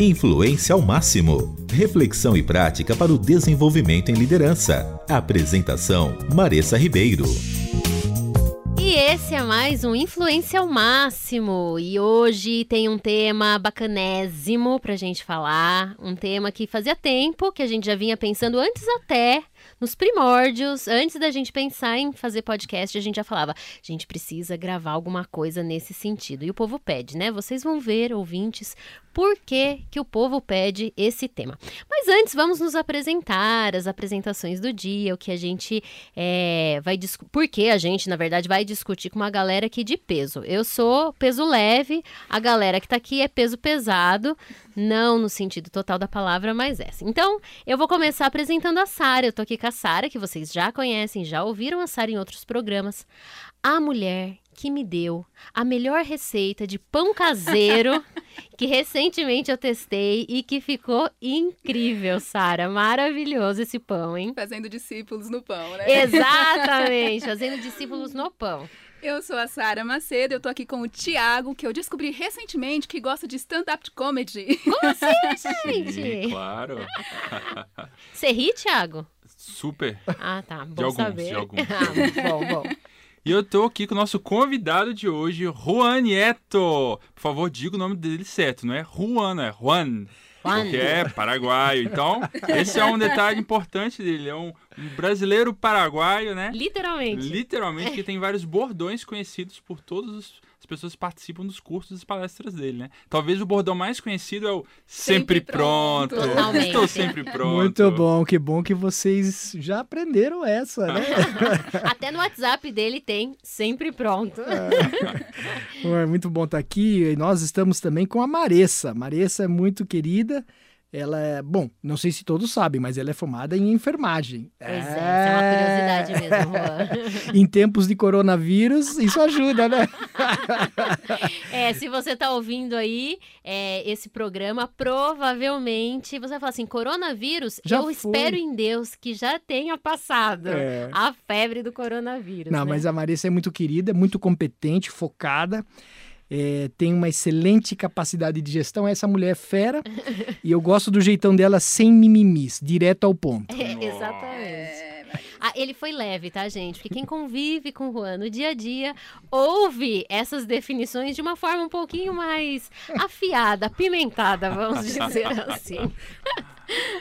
Influência ao máximo. Reflexão e prática para o desenvolvimento em liderança. Apresentação: Maressa Ribeiro. E esse é mais um Influência ao Máximo. E hoje tem um tema bacanésimo pra gente falar. Um tema que fazia tempo que a gente já vinha pensando antes até nos primórdios, antes da gente pensar em fazer podcast, a gente já falava, a gente precisa gravar alguma coisa nesse sentido. E o povo pede, né? Vocês vão ver, ouvintes, por que, que o povo pede esse tema. Mas antes, vamos nos apresentar, as apresentações do dia, o que a gente é, vai discutir. Por que a gente, na verdade, vai discutir com uma galera aqui de peso. Eu sou peso leve, a galera que tá aqui é peso pesado, não no sentido total da palavra, mas essa. Então, eu vou começar apresentando a Sara. Eu tô aqui com a Sara, que vocês já conhecem, já ouviram a Sara em outros programas. A mulher que me deu a melhor receita de pão caseiro que recentemente eu testei e que ficou incrível, Sara. Maravilhoso esse pão, hein? Fazendo discípulos no pão, né? Exatamente, fazendo discípulos no pão. Eu sou a Sara Macedo, eu tô aqui com o Tiago, que eu descobri recentemente que gosta de stand-up comedy. Como assim, gente? Sim, claro. Você ri, Tiago? Super. Ah, tá. Bom De alguns, saber. de alguns. Ah, bom, bom. E eu tô aqui com o nosso convidado de hoje, Juan Nieto. Por favor, diga o nome dele certo, não é Juan, é Juan. Juan. Porque é paraguaio. Então, esse é um detalhe importante dele. É um um brasileiro paraguaio, né? Literalmente. Literalmente, que tem vários bordões conhecidos por todas os- pessoas participam dos cursos e palestras dele, né? Talvez o bordão mais conhecido é o sempre, Sempre pronto. pronto. Estou sempre pronto. Muito bom, que bom que vocês já aprenderam essa, né? Até no WhatsApp dele tem sempre pronto. É muito bom estar aqui. E nós estamos também com a Maressa. Maressa é muito querida. Ela é, bom, não sei se todos sabem, mas ela é formada em enfermagem. Pois é, isso é uma curiosidade mesmo, Juan. Em tempos de coronavírus, isso ajuda, né? É, se você tá ouvindo aí é, esse programa, provavelmente você vai falar assim: coronavírus, Já eu foi. espero em Deus que já tenha passado É. a febre do coronavírus. Não, né? mas a Marissa é muito querida, muito competente, focada. É, tem uma excelente capacidade de gestão. Essa mulher é fera. e eu gosto do jeitão dela sem mimimis, direto ao ponto. É, exatamente. Ah, ele foi leve, tá, gente? Porque quem convive com o Juan no dia a dia ouve essas definições de uma forma um pouquinho mais afiada, apimentada, vamos dizer assim.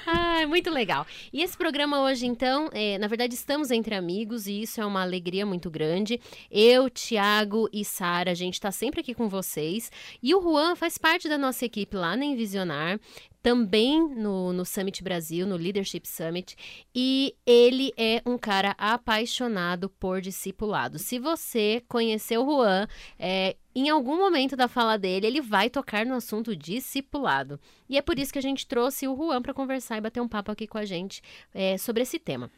Ai, muito legal. E esse programa hoje, então, é, na verdade, estamos entre amigos e isso é uma alegria muito grande. Eu, Tiago e Sara, a gente está sempre aqui com vocês. E o Juan faz parte da nossa equipe lá na Envisionar, também no, no Summit Brasil, no Leadership Summit. E ele é um cara apaixonado por discipulado. Se você conheceu o Juan, é, em algum momento da fala dele, ele vai tocar no assunto discipulado. E é por isso que a gente trouxe o Juan para conversar e bater um papo aqui com a gente é, sobre esse tema.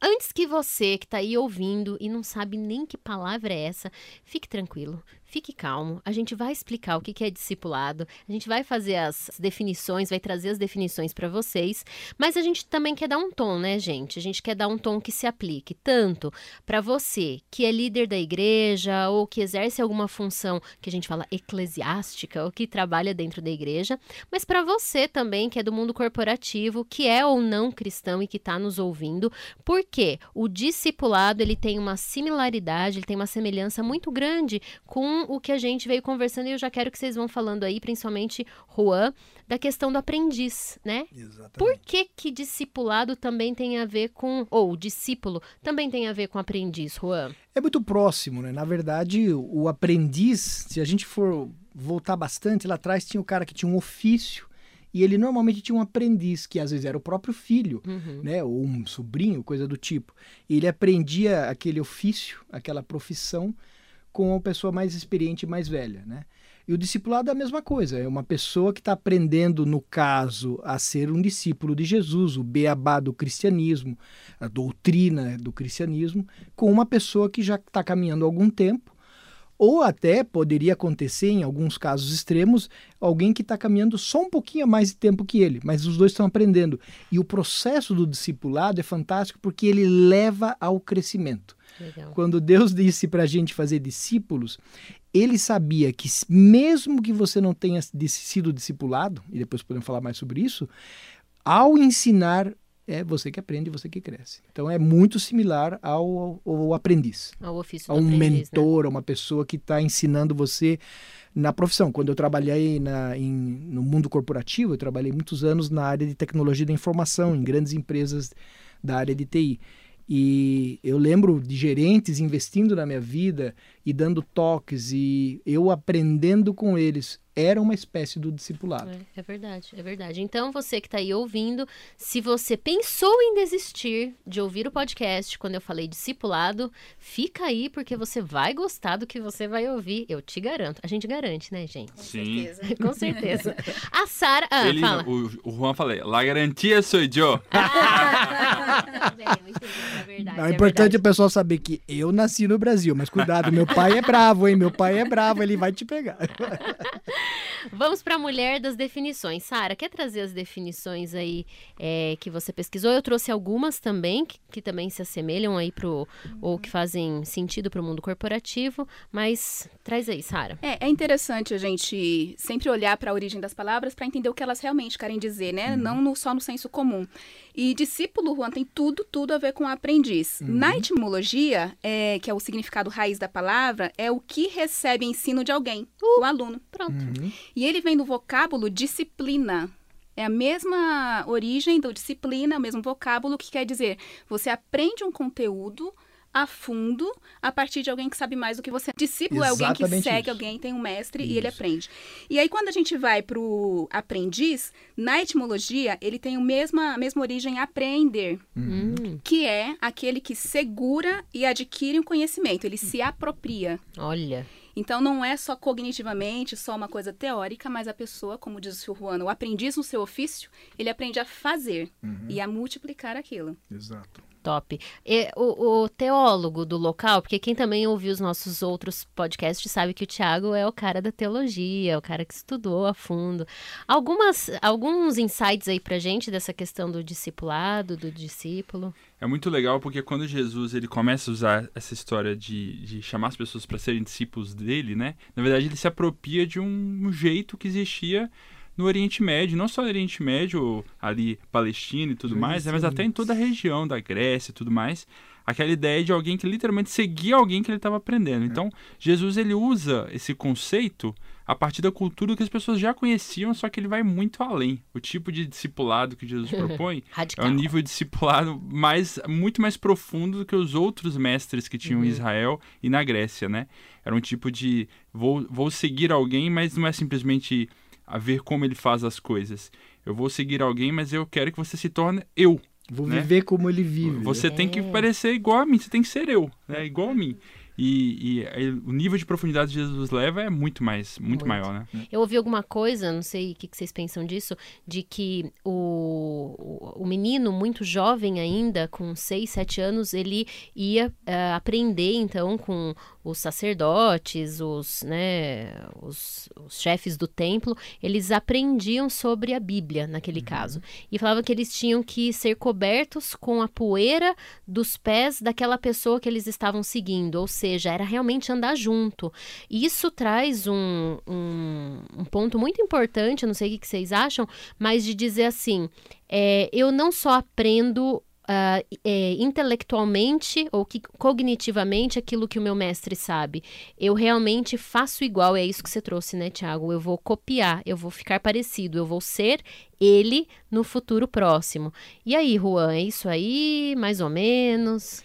Antes que você que está aí ouvindo e não sabe nem que palavra é essa, fique tranquilo, fique calmo. A gente vai explicar o que é discipulado, a gente vai fazer as definições, vai trazer as definições para vocês, mas a gente também quer dar um tom, né, gente? A gente quer dar um tom que se aplique tanto para você que é líder da igreja ou que exerce alguma função que a gente fala eclesiástica ou que trabalha dentro da igreja, mas para você também que é do mundo corporativo, que é ou não cristão e que está nos ouvindo, porque o discipulado ele tem uma similaridade, ele tem uma semelhança muito grande com o que a gente veio conversando e eu já quero que vocês vão falando aí, principalmente Juan, da questão do aprendiz, né? Exatamente. Por que que discipulado também tem a ver com, ou discípulo também tem a ver com aprendiz, Juan? É muito próximo, né? Na verdade, o aprendiz, se a gente for voltar bastante, lá atrás tinha o cara que tinha um ofício e ele normalmente tinha um aprendiz, que às vezes era o próprio filho, Uhum. né? Ou um sobrinho, coisa do tipo. E ele aprendia aquele ofício, aquela profissão, com a pessoa mais experiente e mais velha, né? E o discipulado é a mesma coisa, é uma pessoa que está aprendendo, no caso, a ser um discípulo de Jesus, o beabá do cristianismo, a doutrina do cristianismo, com uma pessoa que já está caminhando há algum tempo, ou até poderia acontecer, em alguns casos extremos, alguém que está caminhando só um pouquinho mais de tempo que ele, mas os dois estão aprendendo. E o processo do discipulado é fantástico porque ele leva ao crescimento. Legal. Quando Deus disse para a gente fazer discípulos, ele sabia que mesmo que você não tenha sido discipulado, e depois podemos falar mais sobre isso, ao ensinar é você que aprende, você que cresce. Então é muito similar ao, ao, ao aprendiz. Ao ofício a um aprendiz, mentor, né? a uma pessoa que está ensinando você na profissão. Quando eu trabalhei na, em, no mundo corporativo, eu trabalhei muitos anos na área de tecnologia da informação, em grandes empresas da área de TI. E eu lembro de gerentes investindo na minha vida e dando toques e eu aprendendo com eles era uma espécie do discipulado. É, é, verdade, é verdade. Então, você que está aí ouvindo, se você pensou em desistir de ouvir o podcast quando eu falei discipulado, fica aí porque você vai gostar do que você vai ouvir. Eu te garanto. A gente garante, né, gente? Com Sim. Certeza. Com certeza. A Sara. Ah, Ele, fala. O, o Juan falei, la garantia sou eu. Ah, bem, eu entendi, é verdade. Não, é é importante verdade. o pessoal saber que eu nasci no Brasil, mas cuidado, meu pai é bravo, hein? Meu pai é bravo, ele vai te pegar. Vamos para a mulher das definições. Sara, quer trazer as definições aí é, que você pesquisou? Eu trouxe algumas também, que, que também se assemelham aí pro, ou que fazem sentido para o mundo corporativo, mas traz aí, Sara. É, é interessante a gente sempre olhar para a origem das palavras para entender o que elas realmente querem dizer, né? Não no- só no senso comum. E discípulo, Juan, tem tudo, tudo a ver com aprendiz. Na etimologia, é, que é o significado raiz da palavra, é o que recebe ensino de alguém, o aluno. Pronto. E ele vem do vocábulo disciplina. É a mesma origem do disciplina, o mesmo vocábulo que quer dizer você aprende um conteúdo a fundo a partir de alguém que sabe mais do que você. Discípulo é alguém que Exatamente segue isso. alguém, tem um mestre e ele Isso. aprende. E aí quando a gente vai para o aprendiz, na etimologia, ele tem o mesma, a mesma origem apreender, Hum, que é aquele que segura e adquire um conhecimento, ele se apropria. olha. Então não é só cognitivamente, só uma coisa teórica, mas a pessoa, como diz o Sr. Juan, o aprendiz no seu ofício, ele aprende a fazer e a multiplicar aquilo. Exato. Top. E o, o teólogo do local, porque quem também ouviu os nossos outros podcasts sabe que o Tiago é o cara da teologia, o cara que estudou a fundo. Algumas, alguns insights aí pra gente dessa questão do discipulado, do discípulo. É muito legal porque quando Jesus ele começa a usar essa história de, de chamar as pessoas para serem discípulos dele, né? Na verdade, ele se apropria de um jeito que existia no Oriente Médio, não só no Oriente Médio, ali Palestina e tudo Sim, mais, né? mas sim. até em toda a região da Grécia e tudo mais. Aquela ideia de alguém que literalmente seguia alguém que ele estava aprendendo. Então, Jesus ele usa esse conceito a partir da cultura que as pessoas já conheciam, só que ele vai muito além. O tipo de discipulado que Jesus propõe é um nível de discipulado mais, muito mais profundo do que os outros mestres que tinham em Israel e na Grécia, né? Era um tipo de vou, vou seguir alguém, mas não é simplesmente a ver como ele faz as coisas. Eu vou seguir alguém, mas eu quero que você se torne eu. Vou Né? viver como ele vive. Você tem que É. parecer igual a mim, você tem que ser eu, né? Igual a mim. E, e aí o nível de profundidade que Jesus leva é muito mais, muito, Muito. maior, né? Eu ouvi alguma coisa, não sei o que que vocês pensam disso, de que o, o- menino, muito jovem ainda, com 6, 7 anos, ele ia eh, aprender, então, com os sacerdotes, os, né, os, os chefes do templo, eles aprendiam sobre a Bíblia, naquele caso. E falavam que eles tinham que ser cobertos com a poeira dos pés daquela pessoa que eles estavam seguindo, ou seja, era realmente andar junto. E isso traz um, um, um ponto muito importante, eu não sei o que que vocês acham, mas de dizer assim: é, eu não só aprendo. Ah, é, intelectualmente ou que, cognitivamente aquilo que o meu mestre sabe. Eu realmente faço igual, é isso que você trouxe, né, Tiago? Eu vou copiar, eu vou ficar parecido, eu vou ser ele no futuro próximo. E aí, Juan, é isso aí? Mais ou menos?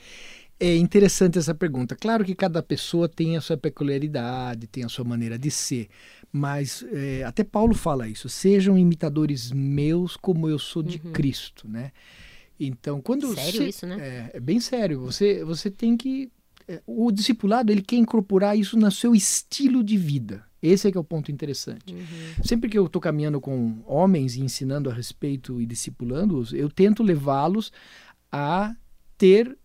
É interessante essa pergunta. Claro que cada pessoa tem a sua peculiaridade, tem a sua maneira de ser, mas é, até Paulo fala isso. Sejam imitadores meus como eu sou de Cristo, né? Então, quando Sério você- isso, né? É, é bem sério. Você, você tem que é, o discipulado ele quer incorporar isso no seu estilo de vida. Esse é que é o ponto interessante. Sempre que eu estou caminhando com homens e ensinando a respeito e discipulando-os, eu tento levá-los a ter,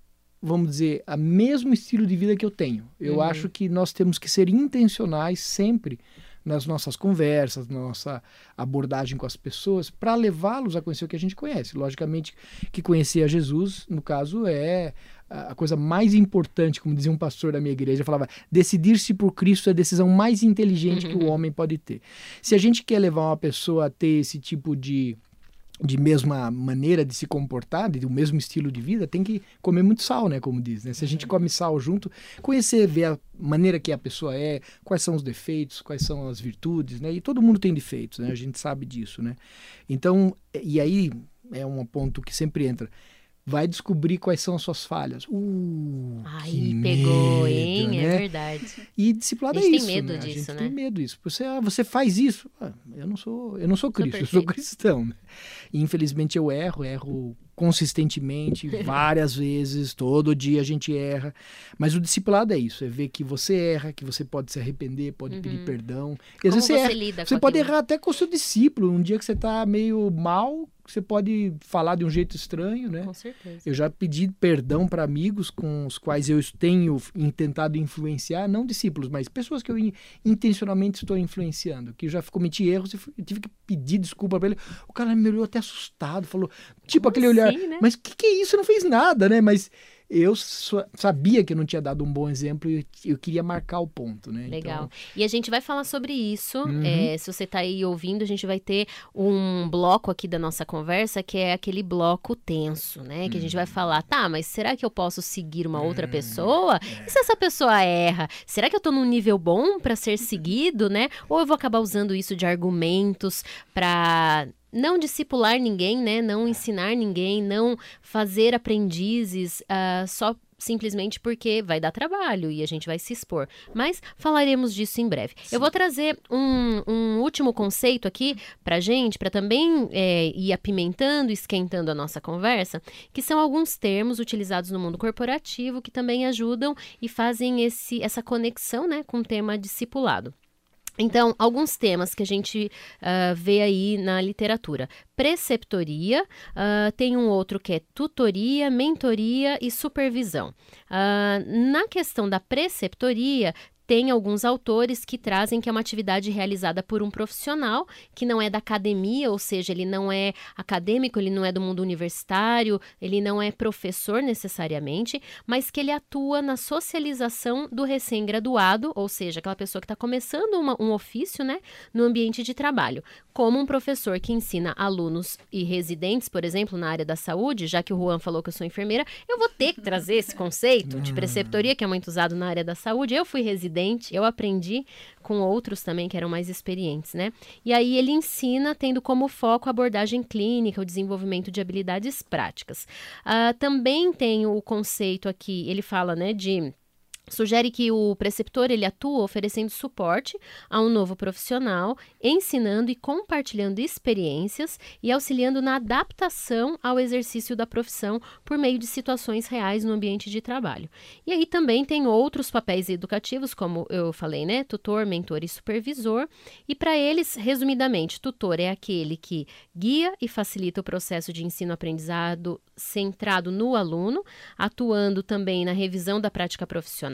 vamos dizer, o mesmo estilo de vida que eu tenho. Eu Uhum. acho que nós temos que ser intencionais sempre nas nossas conversas, na nossa abordagem com as pessoas, para levá-los a conhecer o que a gente conhece. Logicamente que conhecer a Jesus, no caso, é a coisa mais importante, como dizia um pastor da minha igreja, falava: decidir-se por Cristo é a decisão mais inteligente que o Uhum. homem pode ter. Se a gente quer levar uma pessoa a ter esse tipo de de mesma maneira de se comportar, de, do mesmo estilo de vida, tem que comer muito sal, né? Como diz, né? Se a gente come sal junto, conhecer, ver a maneira que a pessoa é, quais são os defeitos, quais são as virtudes, né? E todo mundo tem defeitos, né? A gente sabe disso, né? Então, e aí é um ponto que sempre entra. Vai descobrir quais são as suas falhas. Uh, Aí pegou, medo, hein? né? É verdade. E discipulado A é gente tem isso, medo né? disso, a gente né? tem medo disso. Você, ah, você faz isso. Ah, eu não sou, eu não sou Cristo, eu sou cristão. né? E, infelizmente eu erro, erro consistentemente, várias vezes, todo dia a gente erra. Mas o discipulado é isso, é ver que você erra, que você pode se arrepender, pode pedir perdão. E às Uhum. Como vezes você você erra. Você pode errar até com o seu discípulo. Um dia que você está meio mal, você pode falar de um jeito estranho, né? Com certeza. Eu já pedi perdão para amigos com os quais eu tenho tentado influenciar, não discípulos, mas pessoas que eu in- intencionalmente estou influenciando, que eu já cometi erros e tive que pedir desculpa para ele. O cara me olhou até assustado, falou, tipo Como aquele olhar, assim, né? mas o que, que é isso? Não fez nada, né? Mas eu sabia que eu não tinha dado um bom exemplo e eu queria marcar o ponto, né? Legal. Então, E a gente vai falar sobre isso. Uhum. é, se você tá aí ouvindo, a gente vai ter um bloco aqui da nossa conversa que é aquele bloco tenso, né? Que a gente vai Uhum. falar, tá, mas será que eu posso seguir uma outra Hum, pessoa? é. E se essa pessoa erra? Será que eu tô num nível bom pra ser seguido, né? Ou eu vou acabar usando isso de argumentos pra não discipular ninguém, né? Não ensinar ninguém, não fazer aprendizes ah, só simplesmente porque vai dar trabalho e a gente vai se expor. Mas falaremos disso em breve. Eu vou trazer um, um último conceito aqui pra gente, pra também é, ir apimentando, esquentando a nossa conversa, que são alguns termos utilizados no mundo corporativo que também ajudam e fazem esse, essa conexão né, com o tema discipulado. Então, alguns temas que a gente ah, vê aí na literatura. Preceptoria, ah, tem um outro que é tutoria, mentoria e supervisão. Ah, na questão da preceptoria, tem alguns autores que trazem que é uma atividade realizada por um profissional que não é da academia, ou seja, ele não é acadêmico, ele não é do mundo universitário, ele não é professor necessariamente, mas que ele atua na socialização do recém-graduado, ou seja, aquela pessoa que está começando uma- um ofício, né, no ambiente de trabalho. Como um professor que ensina alunos e residentes, por exemplo, na área da saúde, já que o Juan falou que eu sou enfermeira, eu vou ter que trazer esse conceito de preceptoria, que é muito usado na área da saúde. Eu fui residente, eu aprendi com outros também que eram mais experientes, né? E aí ele ensina tendo como foco a abordagem clínica, o desenvolvimento de habilidades práticas. Ah, também tem o conceito aqui, ele fala, né, de Sugere que o preceptor ele atua oferecendo suporte a um novo profissional, ensinando e compartilhando experiências e auxiliando na adaptação ao exercício da profissão por meio de situações reais no ambiente de trabalho. E aí também tem outros papéis educativos, como eu falei, né? Tutor, mentor e supervisor. E para eles, resumidamente, tutor é aquele que guia e facilita o processo de ensino-aprendizado centrado no aluno, atuando também na revisão da prática profissional.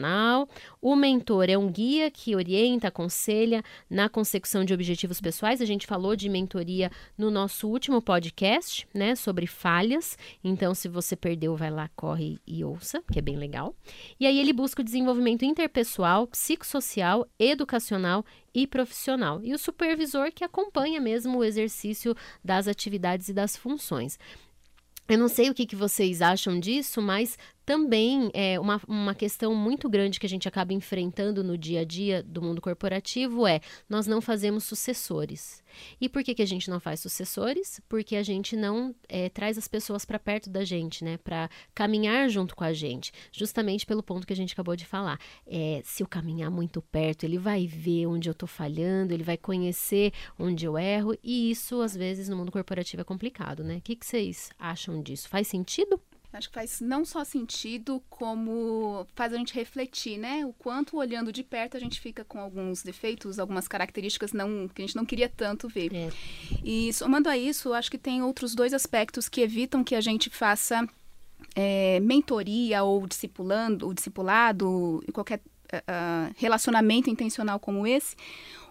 O mentor é um guia que orienta, aconselha na consecução de objetivos pessoais. A gente falou de mentoria no nosso último podcast, né, sobre falhas. Então, se você perdeu, vai lá, corre e ouça, que é bem legal. E aí ele busca o desenvolvimento interpessoal, psicossocial, educacional e profissional. E o supervisor que acompanha mesmo o exercício das atividades e das funções. Eu não sei o que, que vocês acham disso, mas também é uma, uma questão muito grande que a gente acaba enfrentando no dia a dia do mundo corporativo é nós não fazemos sucessores. E por que, que a gente não faz sucessores? Porque a gente não é, traz as pessoas para perto da gente, né? Para caminhar junto com a gente. Justamente pelo ponto que a gente acabou de falar. É, se eu caminhar muito perto, ele vai ver onde eu estou falhando, ele vai conhecer onde eu erro. E isso, às vezes, no mundo corporativo é complicado, né? O que, que vocês acham disso? Faz sentido? Acho que faz não só sentido, como faz a gente refletir, né? O quanto olhando de perto a gente fica com alguns defeitos, algumas características não, que a gente não queria tanto ver. É. E somando a isso, acho que tem outros dois aspectos que evitam que a gente faça é, mentoria ou discipulando, ou discipulado, e qualquer uh, relacionamento intencional como esse.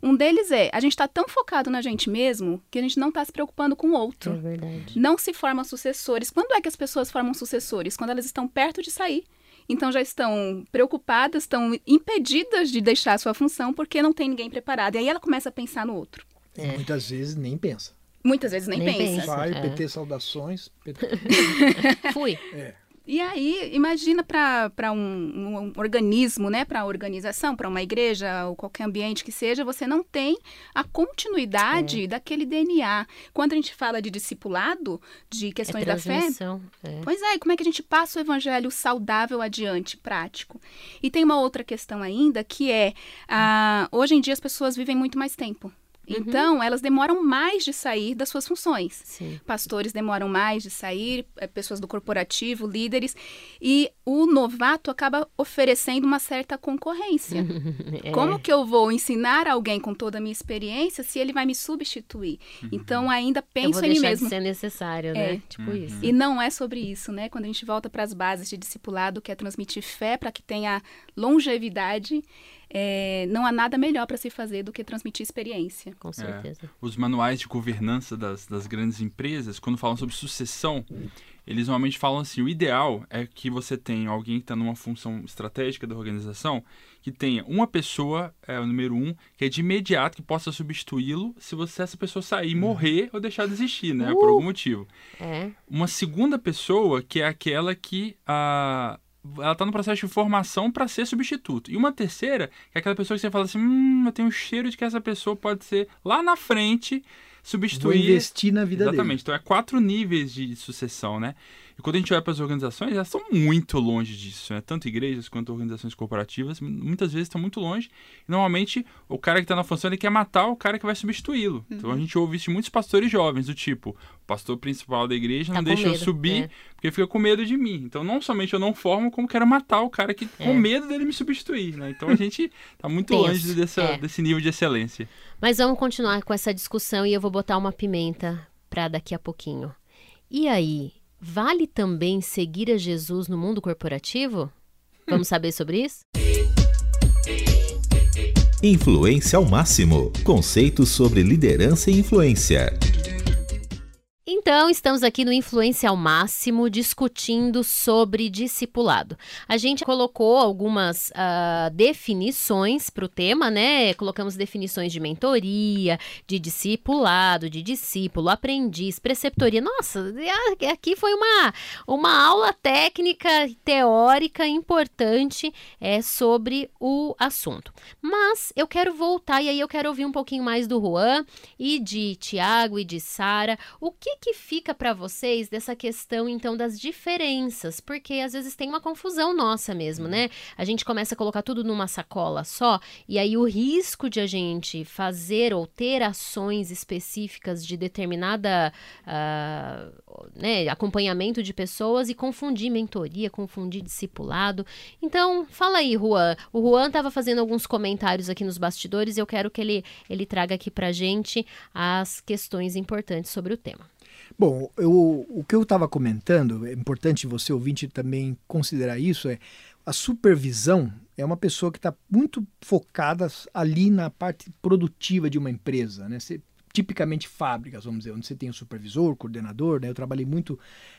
Um deles é, a gente está tão focado na gente mesmo que a gente não está se preocupando com o outro. É verdade. Não se formam sucessores. Quando é que as pessoas formam sucessores? Quando elas estão perto de sair. Então já estão preocupadas, estão impedidas de deixar a sua função porque não tem ninguém preparado. E aí ela começa a pensar no outro. É. Muitas vezes nem pensa. Muitas vezes nem, Nem pensa. pensa. Vai, é. PT, saudações. PT. Fui. É. E aí, imagina para um, um organismo, né, para uma organização, para uma igreja ou qualquer ambiente que seja, você não tem a continuidade É. daquele DNA. Quando a gente fala de discipulado, de É questões da fé. É. Pois é, e como é que a gente passa o evangelho saudável adiante, prático? E tem uma outra questão ainda, que é, ah, hoje em dia as pessoas vivem muito mais tempo. Então, elas demoram mais de sair das suas funções. Sim. Pastores demoram mais de sair, eh, pessoas do corporativo, líderes, e o novato acaba oferecendo uma certa concorrência. É. Como que eu vou ensinar alguém com toda a minha experiência se ele vai me substituir? Então, ainda penso em mim deixar mesmo. de ser necessário, É. né? Tipo isso. E não é sobre isso, né? Quando a gente volta para as bases de discipulado, que é transmitir fé para que tenha longevidade, é, não há nada melhor para se fazer do que transmitir experiência. Com certeza. Os manuais de governança das, das grandes empresas, quando falam sobre sucessão, eles normalmente falam assim: o ideal é que você tenha alguém que está numa função estratégica da organização, que tenha uma pessoa, é, o número um, que é de imediato, que possa substituí-lo se você essa pessoa sair, morrer ou deixar de existir, né? Por algum motivo. É. Uma segunda pessoa, que é aquela que ah, ela está no processo de formação para ser substituto. E uma terceira, que é aquela pessoa que você fala assim: hum, eu tenho um cheiro de que essa pessoa pode ser lá na frente Vou substituir. investir na vida Exatamente. Então é quatro níveis de sucessão, né? E quando a gente olha para as organizações, elas estão muito longe disso, né? Tanto igrejas quanto organizações corporativas, muitas vezes estão muito longe. E, normalmente, o cara que está na função, ele quer matar o cara que vai substituí-lo. Então a gente ouve isso de muitos pastores jovens, do tipo, o pastor principal da igreja Tá não deixa eu medo, subir é. porque fica com medo de mim. Então não somente eu não formo, como quero matar o cara que É. com medo dele me substituir, né? Então a gente tá muito Tenso, longe dessa, é. desse nível de excelência. Mas vamos continuar com essa discussão e eu vou botar uma pimenta para daqui a pouquinho. E aí, vale também seguir a Jesus no mundo corporativo? Vamos saber sobre isso? Influência ao máximo. Conceitos sobre liderança e influência. Então, estamos aqui no Influência ao Máximo discutindo sobre discipulado. A gente colocou algumas ah, definições para o tema, né? Colocamos definições de mentoria, de discipulado, de discípulo, aprendiz, preceptoria. Nossa, aqui foi uma, uma aula técnica, teórica importante é, sobre o assunto. Mas eu quero voltar e aí eu quero ouvir um pouquinho mais do Juan e de Tiago e de Sara. O que que fica para vocês dessa questão então das diferenças? Porque às vezes tem uma confusão nossa mesmo, né? A gente começa a colocar tudo numa sacola só e aí o risco de a gente fazer ou ter ações específicas de determinada ah, né, acompanhamento de pessoas e confundir mentoria, confundir discipulado. Então, fala aí, Juan. O Juan estava fazendo alguns comentários aqui nos bastidores e eu quero que ele, ele traga aqui pra gente as questões importantes sobre o tema. Bom, eu, o que eu estava comentando, é importante você ouvinte também considerar isso, é a supervisão é uma pessoa que está muito focada ali na parte produtiva de uma empresa, né? Você- tipicamente fábricas, vamos dizer, onde você tem o supervisor, o coordenador, né? Eu trabalhei muito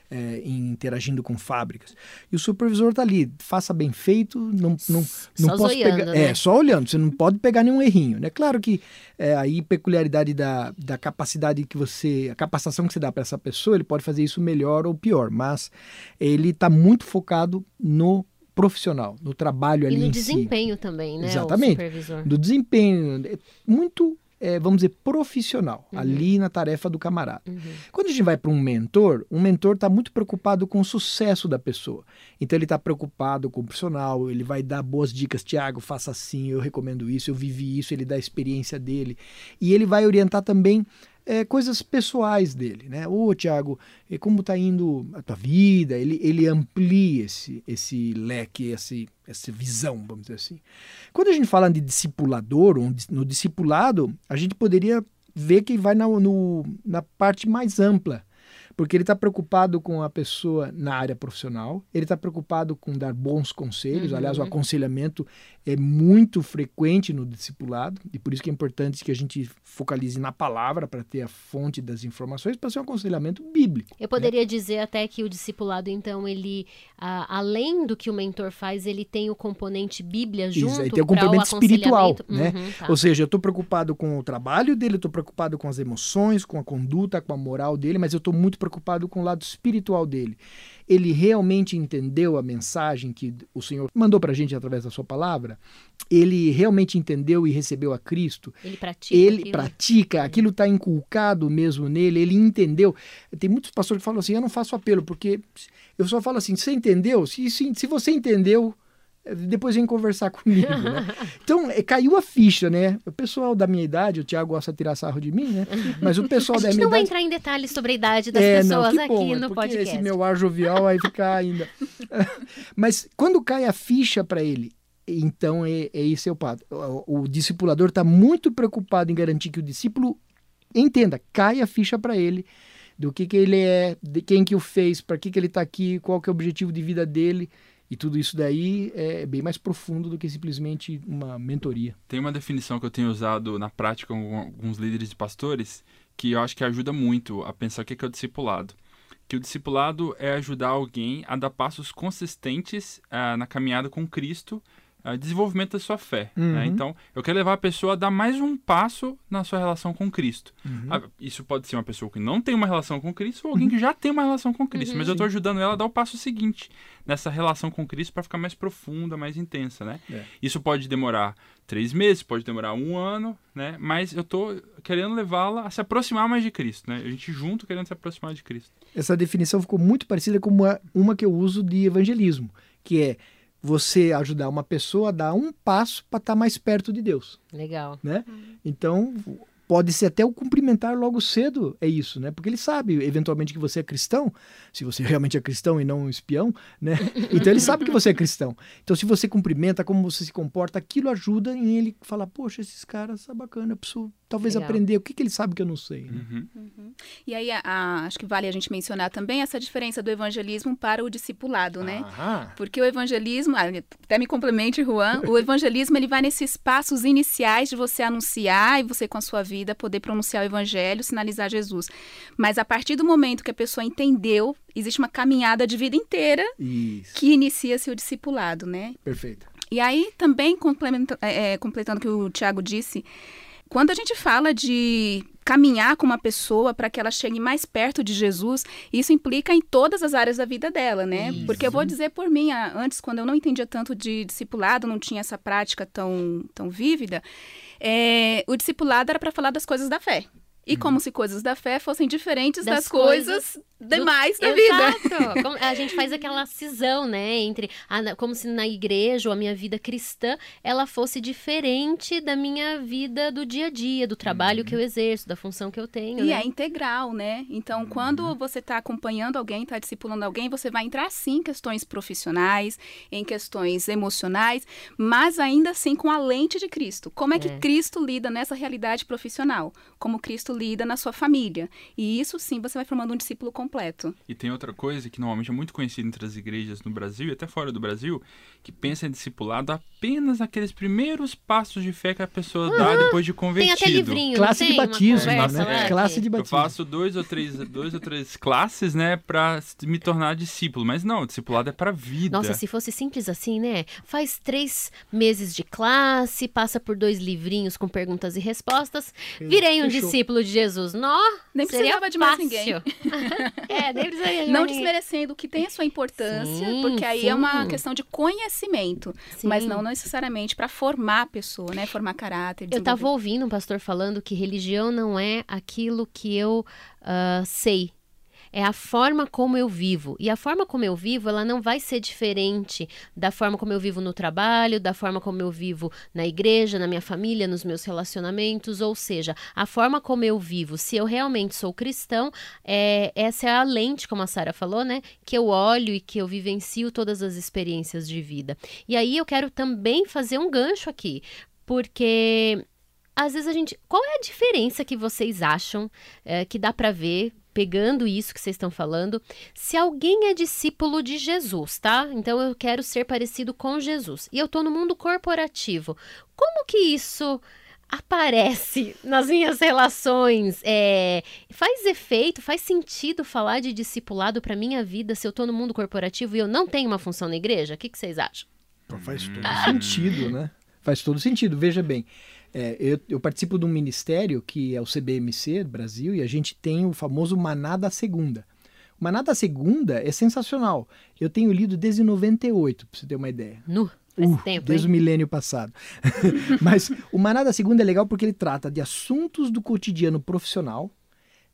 eh, em interagindo com fábricas. E o supervisor está ali, faça bem feito, não, não, não Só posso zoiando, pegar. né? É, só olhando, você não pode pegar nenhum errinho, né? Claro que é, aí peculiaridade da, da capacidade que você, a capacitação que você dá para essa pessoa, ele pode fazer isso melhor ou pior, mas ele está muito focado no profissional, no trabalho E ali no em si, desempenho também, né? Exatamente. Do desempenho, é muito, é, vamos dizer, profissional, Uhum. ali na tarefa do camarada. Uhum. Quando a gente vai para um mentor, um mentor está muito preocupado com o sucesso da pessoa. Então ele está preocupado com o profissional, ele vai dar boas dicas, Tiago, faça assim, eu recomendo isso, eu vivi isso, ele dá a experiência dele. E ele vai orientar também é, coisas pessoais dele, né? Ô, Tiago, como está indo a tua vida? Ele, ele amplia esse, esse leque, esse, essa visão, vamos dizer assim. Quando a gente fala de discipulador, dis- no discipulado, a gente poderia ver que vai na, no- na parte mais ampla. Porque ele está preocupado com a pessoa na área profissional, ele está preocupado com dar bons conselhos. Uhum. Aliás, o aconselhamento é muito frequente no discipulado, e por isso que é importante que a gente focalize na palavra para ter a fonte das informações, para ser um aconselhamento bíblico. Eu poderia dizer até que o discipulado, então, ele, além do que o mentor faz, ele tem o componente Bíblia junto Isso, aí tem o componente espiritual, aconselhamento? né? Uhum, tá. Ou seja, eu estou preocupado com o trabalho dele, eu estou preocupado com as emoções, com a conduta, com a moral dele, mas eu estou muito preocupado com o lado espiritual dele. Ele realmente entendeu a mensagem que o Senhor mandou para a gente através da sua palavra? Ele realmente entendeu e recebeu a Cristo? Ele pratica ele aquilo? pratica, aquilo está inculcado mesmo nele, ele entendeu. Tem muitos pastores que falam assim: eu não faço apelo, porque eu só falo assim: você entendeu? Se, se, se você entendeu, depois vem conversar comigo. Né? Então, eh, caiu a ficha, né? O pessoal da minha idade, o Tiago gosta de tirar sarro de mim, né? Mas o pessoal A da gente minha não vai idade. entrar em detalhes sobre a idade das É, não, pessoas que aqui é no podcast. esse meu ar jovial vai ficar ainda. Mas quando cai a ficha para ele, então é, é esse é o pato. O, o discipulador está muito preocupado em garantir que o discípulo entenda, cai a ficha para ele do que, que ele é, de quem que o fez, para que, que ele está aqui, qual que é o objetivo de vida dele. E tudo isso daí é bem mais profundo do que simplesmente uma mentoria. Tem uma definição que eu tenho usado na prática com alguns líderes de pastores que eu acho que ajuda muito a pensar o que é o discipulado. Que o discipulado é ajudar alguém a dar passos consistentes ah, na caminhada com Cristo, ah, desenvolvimento da sua fé. Uhum. né? Então, eu quero levar a pessoa a dar mais um passo na sua relação com Cristo. Uhum. Ah, Isso pode ser uma pessoa que não tem uma relação com Cristo ou alguém que já tem uma relação com Cristo, Uhum. mas eu estou ajudando ela a dar o passo seguinte nessa relação com Cristo para ficar mais profunda, mais intensa, né? É. Isso pode demorar três meses, pode demorar um ano, né? Mas eu tô querendo levá-la a se aproximar mais de Cristo, né? A gente junto querendo se aproximar de Cristo. Essa definição ficou muito parecida com uma, uma que eu uso de evangelismo, que é você ajudar uma pessoa a dar um passo para estar mais perto de Deus, Legal. né? Então, pode ser até o cumprimentar logo cedo, é isso, né? Porque ele sabe, eventualmente, que você é cristão, se você realmente é cristão e não um espião, né? Então ele sabe que você é cristão. Então, se você cumprimenta, como você se comporta, aquilo ajuda em ele falar, poxa, esses caras são bacana, eu preciso talvez Legal. aprender o que, que ele sabe que eu não sei. né? Uhum. E aí, a- a- acho que vale a gente mencionar também essa diferença do evangelismo para o discipulado, né? Aham. Porque o evangelismo, ah, até me complemente, Juan, o evangelismo ele vai nesses passos iniciais de você anunciar e você com a sua vida poder pronunciar o evangelho, sinalizar Jesus. Mas a partir do momento que a pessoa entendeu, existe uma caminhada de vida inteira Isso, que inicia-se o discipulado, né? perfeito. E aí, também complementa- é, é, completando o que o Tiago disse, quando a gente fala de caminhar com uma pessoa para que ela chegue mais perto de Jesus, isso implica em todas as áreas da vida dela, né? Isso. Porque eu vou dizer por mim, antes, quando eu não entendia tanto de discipulado, não tinha essa prática tão, tão vívida, é, o discipulado era para falar das coisas da fé. E como se coisas da fé fossem diferentes Das das, coisas, demais da vida. Exato. Como- a gente faz aquela cisão, né, entre a- na- como se na igreja ou a minha vida cristã ela fosse diferente da minha vida do dia a dia, do trabalho que eu exerço, da função que eu tenho. E né? é integral, né? Então, quando você está acompanhando alguém, está discipulando alguém, você vai entrar sim em questões profissionais, em questões emocionais, mas ainda assim com a lente de Cristo. Como é que É. Cristo lida nessa realidade profissional? Como Cristo lida na sua família? E isso sim você vai formando um discípulo completo. E tem outra coisa que normalmente é muito conhecida entre as igrejas no Brasil e até fora do Brasil, que pensa em discipulado apenas naqueles primeiros passos de fé que a pessoa dá depois de Tem convertido. até livrinho, Classe de tem? Batismo, conversa né? lá Classe de Eu batismo. faço dois ou três, dois ou três classes, né, pra me tornar discípulo. Mas não, discipulado é pra vida. Nossa, se fosse simples assim, né? Faz três meses de classe, passa por dois livrinhos com perguntas e respostas. Virei um Fechou. discípulo de Jesus. Nó, Nem seria precisava de mais fácil. é, nem precisaria de Não ninguém. desmerecendo o que tem a sua importância, Sim, porque aí é uma sim. questão de conhecimento, mas Sim. não necessariamente para formar a pessoa, né? Formar caráter. Eu desenvolver tava ouvindo um pastor falando que religião não é aquilo que eu ah, sei. É a forma como eu vivo. E a forma como eu vivo, ela não vai ser diferente da forma como eu vivo no trabalho, da forma como eu vivo na igreja, na minha família, nos meus relacionamentos. Ou seja, a forma como eu vivo, se eu realmente sou cristão, é, essa é a lente, como a Sara falou, né? Que eu olho e que eu vivencio todas as experiências de vida. E aí eu quero também fazer um gancho aqui, porque às vezes a gente. Qual é a diferença que vocês acham eh, que dá pra ver pegando isso que vocês estão falando, se alguém é discípulo de Jesus, tá? Então eu quero ser parecido com Jesus e eu tô no mundo corporativo, como que isso aparece nas minhas relações? É, faz efeito, faz sentido falar de discipulado para minha vida se eu tô no mundo corporativo e eu não tenho uma função na igreja? O que, que vocês acham? Faz todo sentido, né? Faz todo sentido. Veja bem, é, eu, eu, participo de um ministério que é o CBMC Brasil e a gente tem o famoso Maná da Segunda. O Maná da Segunda é sensacional. Eu tenho lido desde 98, para você ter uma ideia. Nu. Faz uh, tempo, desde hein? o milênio passado. Mas o Maná da Segunda é legal porque ele trata de assuntos do cotidiano profissional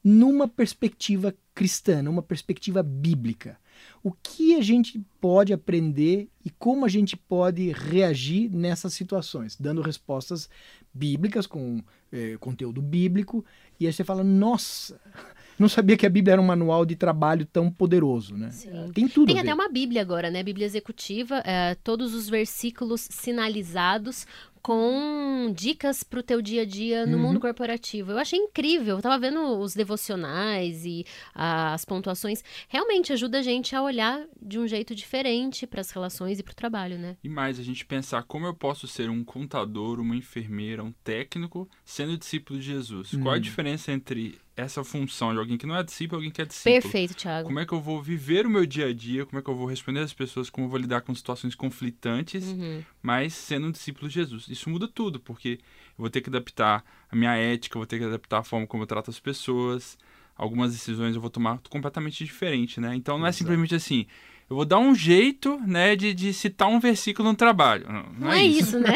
numa perspectiva cristã, numa perspectiva bíblica. O que a gente pode aprender e como a gente pode reagir nessas situações, dando respostas bíblicas com é, conteúdo bíblico. E aí você fala, nossa, não sabia que a Bíblia era um manual de trabalho tão poderoso, né? Sim. Tem tudo. Tem até uma Bíblia agora, né? Bíblia executiva, é, todos os versículos sinalizados com dicas para o teu dia a dia no Uhum. mundo corporativo. Eu achei incrível. Eu tava vendo os devocionais e ah, as pontuações. Realmente ajuda a gente a olhar de um jeito diferente para as relações e para o trabalho, né? E mais, a gente pensar como eu posso ser um contador, uma enfermeira, um técnico, sendo discípulo de Jesus. Qual a Hum. diferença entre essa função de alguém que não é discípulo alguém que é discípulo? Perfeito, Thiago. Como é que eu vou viver o meu dia a dia? Como é que eu vou responder às pessoas? Como eu vou lidar com situações conflitantes? Uhum. mas sendo um discípulo de Jesus. Isso muda tudo, porque eu vou ter que adaptar a minha ética, eu vou ter que adaptar a forma como eu trato as pessoas. Algumas decisões eu vou tomar completamente diferente, né? Então não é Exato. simplesmente assim, eu vou dar um jeito, né, de, de citar um versículo no trabalho. Não, não Não é isso, né?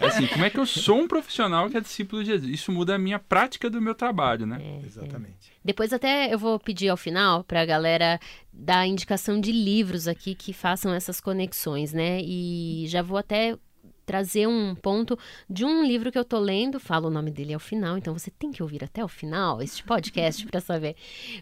É assim, como é que eu sou um profissional que é discípulo de Jesus? Isso muda a minha prática do meu trabalho, né? É, é. Exatamente. Depois até eu vou pedir ao final para a galera dar indicação de livros aqui que façam essas conexões, né? E já vou até trazer um ponto de um livro que eu tô lendo, falo o nome dele ao final, então você tem que ouvir até o final este podcast para saber.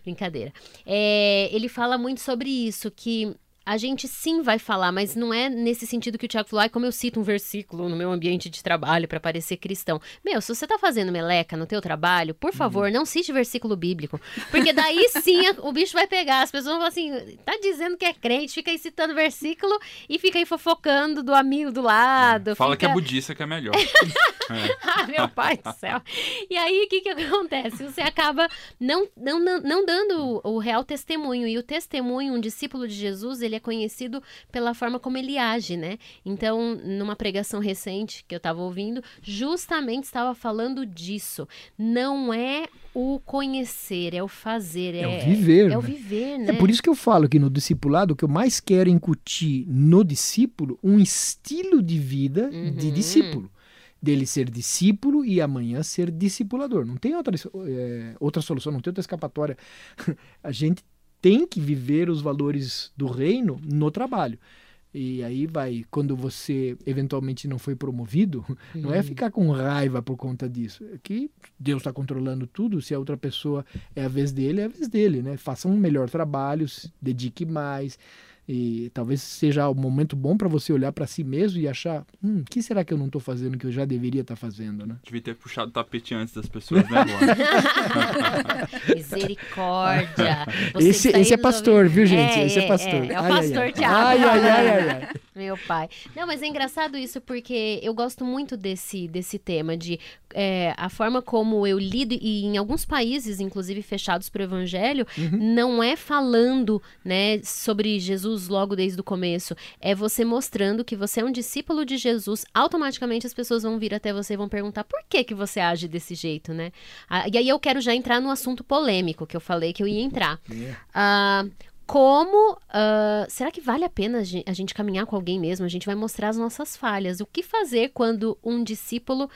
Brincadeira. É, ele fala muito sobre isso, que a gente sim vai falar, mas não é nesse sentido que o Tiago falou, ai, como eu cito um versículo no meu ambiente de trabalho para parecer cristão. Meu, se você tá fazendo meleca no teu trabalho, por favor, não cite versículo bíblico. Porque daí sim o bicho vai pegar. As pessoas vão falar assim, tá dizendo que é crente, fica aí citando versículo e fica aí fofocando do amigo do lado. Fala que fica... é budista que é melhor. É. Ah, meu pai do céu. E aí, o que, que acontece? Você acaba não, não, não, dando o, o real testemunho. E o testemunho, um discípulo de Jesus, ele é conhecido pela forma como ele age, né? Então, numa pregação recente que eu estava ouvindo, justamente estava falando disso. Não é o conhecer, é o fazer. É, É o viver, É o né? viver, né? É por isso que eu falo que no discipulado o que eu mais quero incutir no discípulo um estilo de vida de Uhum. discípulo. Dele ser discípulo e amanhã ser discipulador. Não tem outra, é, outra solução, não tem outra escapatória. A gente tem que viver os valores do reino no trabalho. E aí vai, quando você eventualmente não foi promovido, não é ficar com raiva por conta disso. É que Deus está controlando tudo. Se a outra pessoa é a vez dele, é a vez dele, né? Faça um melhor trabalho, se dedique mais. E talvez seja o momento bom para você olhar para si mesmo e achar: hum, o que será que eu não estou fazendo que eu já deveria estar fazendo, né? Devia ter puxado o tapete antes das pessoas, né? Misericórdia. Você Esse, esse é pastor, viu, gente? esse é, é, pastor. É, é o Ai, pastor ai. Tiago. Ai, ai, ai, ai, ai. Meu pai. Não, mas é engraçado isso porque eu gosto muito desse, desse tema de é, a forma como eu lido, e em alguns países, inclusive fechados para o evangelho, Uhum. não é falando né, sobre Jesus logo desde o começo. É você mostrando que você é um discípulo de Jesus. Automaticamente as pessoas vão vir até você e vão perguntar por que, que você age desse jeito, né? Ah, e aí eu quero já entrar no assunto polêmico que eu falei que eu ia entrar. Ah, como. ah, será que vale a pena a gente caminhar com alguém mesmo? A gente vai mostrar as nossas falhas. O que fazer quando um discípulo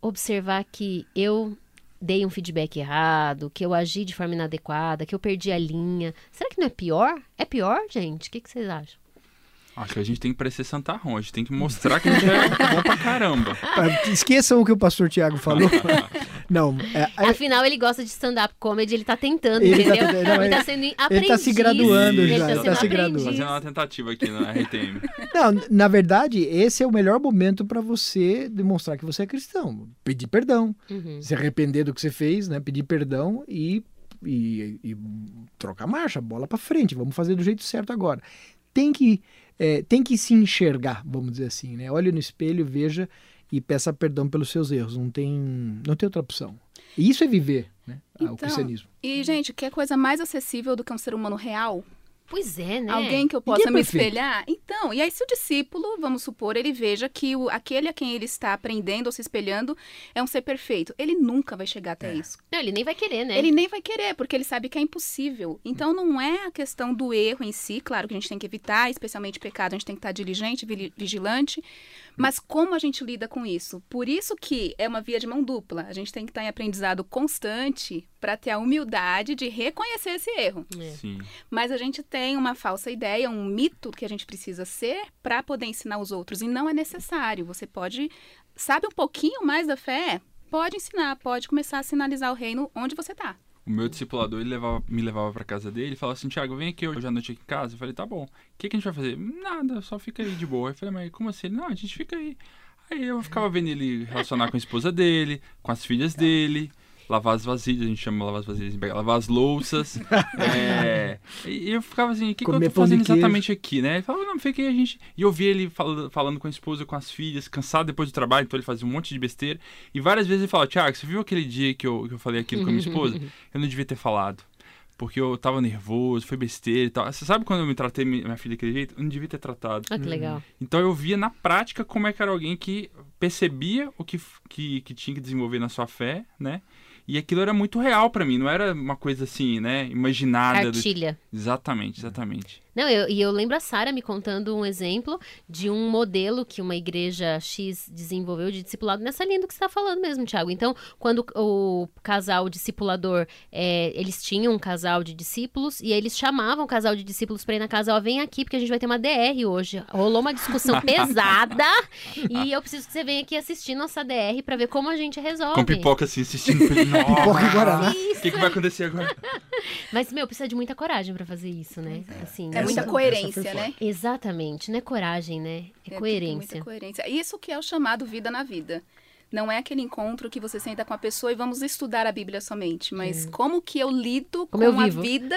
observar que eu dei um feedback errado, que eu agi de forma inadequada, que eu perdi a linha? Será que não é pior? É pior, gente? O que, que vocês acham? Acho que a gente tem que parecer Santarrão. A gente tem que mostrar que a gente é bom pra caramba. Ah, Esqueçam o que o pastor Tiago falou. Não, é, é- Afinal, ele gosta de stand-up comedy, ele tá tentando, Ele tá entendeu? tentando, não, ele tá ele- sendo ele aprendiz. tá se graduando ele já, tá ele sendo tá se graduando. Fazendo uma tentativa aqui na RTM. Não, na verdade, esse é o melhor momento para você demonstrar que você é cristão. Pedir perdão, Uhum. se arrepender do que você fez, né? Pedir perdão e e, e troca a marcha, bola para frente, vamos fazer do jeito certo agora. Tem que, é, tem que se enxergar, vamos dizer assim, né? Olhe no espelho, veja e peça perdão pelos seus erros. Não tem, não tem outra opção. E isso é viver, né? Então, o cristianismo. E, gente, que coisa mais acessível do que um ser humano real? Pois é, né? Alguém que eu possa é me espelhar? Então, e aí se o discípulo, vamos supor, ele veja que o, aquele a quem ele está aprendendo ou se espelhando é um ser perfeito, ele nunca vai chegar até é. isso. Não, ele nem vai querer, né? Ele nem vai querer, porque ele sabe que é impossível. Então, não é a questão do erro em si, claro que a gente tem que evitar, especialmente pecado, a gente tem que estar diligente, vigilante, mas como a gente lida com isso? Por isso que é uma via de mão dupla. A gente tem que estar em aprendizado constante para ter a humildade de reconhecer esse erro. É. Sim. Mas a gente tem uma falsa ideia, um mito que a gente precisa ser para poder ensinar os outros. E não é necessário. Você pode, sabe um pouquinho mais da fé? Pode ensinar, pode começar a sinalizar o reino onde você está. O meu discipulador ele levava, me levava para casa dele e falava assim: Tiago, vem aqui hoje à noite aqui em casa. Eu falei: tá bom. O que, que a gente vai fazer? Nada, só fica aí de boa. Eu falei: mas como assim? Não, a gente fica aí. Aí eu ficava vendo ele relacionar com a esposa dele, com as filhas dele lavar as vasilhas, a gente chama lavar as vasilhas, lavar as louças. é, e eu ficava assim, o que, que eu tô fazendo exatamente aqui, né? Ele falava, não, fiquei a gente. E eu vi ele falando, falando com a esposa, com as filhas, cansado depois do trabalho, então ele fazia um monte de besteira. E várias vezes ele falava, Tiago, você viu aquele dia que eu, que eu falei aquilo com a minha esposa? Eu não devia ter falado porque eu tava nervoso, foi besteira e tal. Você sabe quando eu me tratei minha filha daquele jeito? Eu não devia ter tratado. Ah, que legal. Então eu via na prática como é que era alguém que percebia o que, que, que tinha que desenvolver na sua fé, né? E aquilo era muito real para mim, não era uma coisa assim, né, imaginada. Cartilha. Do... Exatamente, exatamente. Não, eu, e eu lembro a Sara me contando um exemplo de um modelo que uma igreja X desenvolveu de discipulado nessa linha do que você está falando mesmo, Thiago. Então, quando o casal discipulador, é, eles tinham um casal de discípulos e eles chamavam o casal de discípulos para ir na casa, ó, vem aqui porque a gente vai ter uma DR hoje. Rolou uma discussão pesada e eu preciso que você venha aqui assistir nossa DR para ver como a gente resolve. Com pipoca assim, assistindo. pipoca agora. O que, que vai acontecer agora? Mas, meu, precisa de muita coragem para fazer isso, né? É. Assim, é muita coerência, né? Exatamente, não é coragem, né? É, é coerência. Muita coerência. Isso que é o chamado vida na vida. Não é aquele encontro que você senta com a pessoa e vamos estudar a Bíblia somente, mas é. como que eu lido como com eu a vida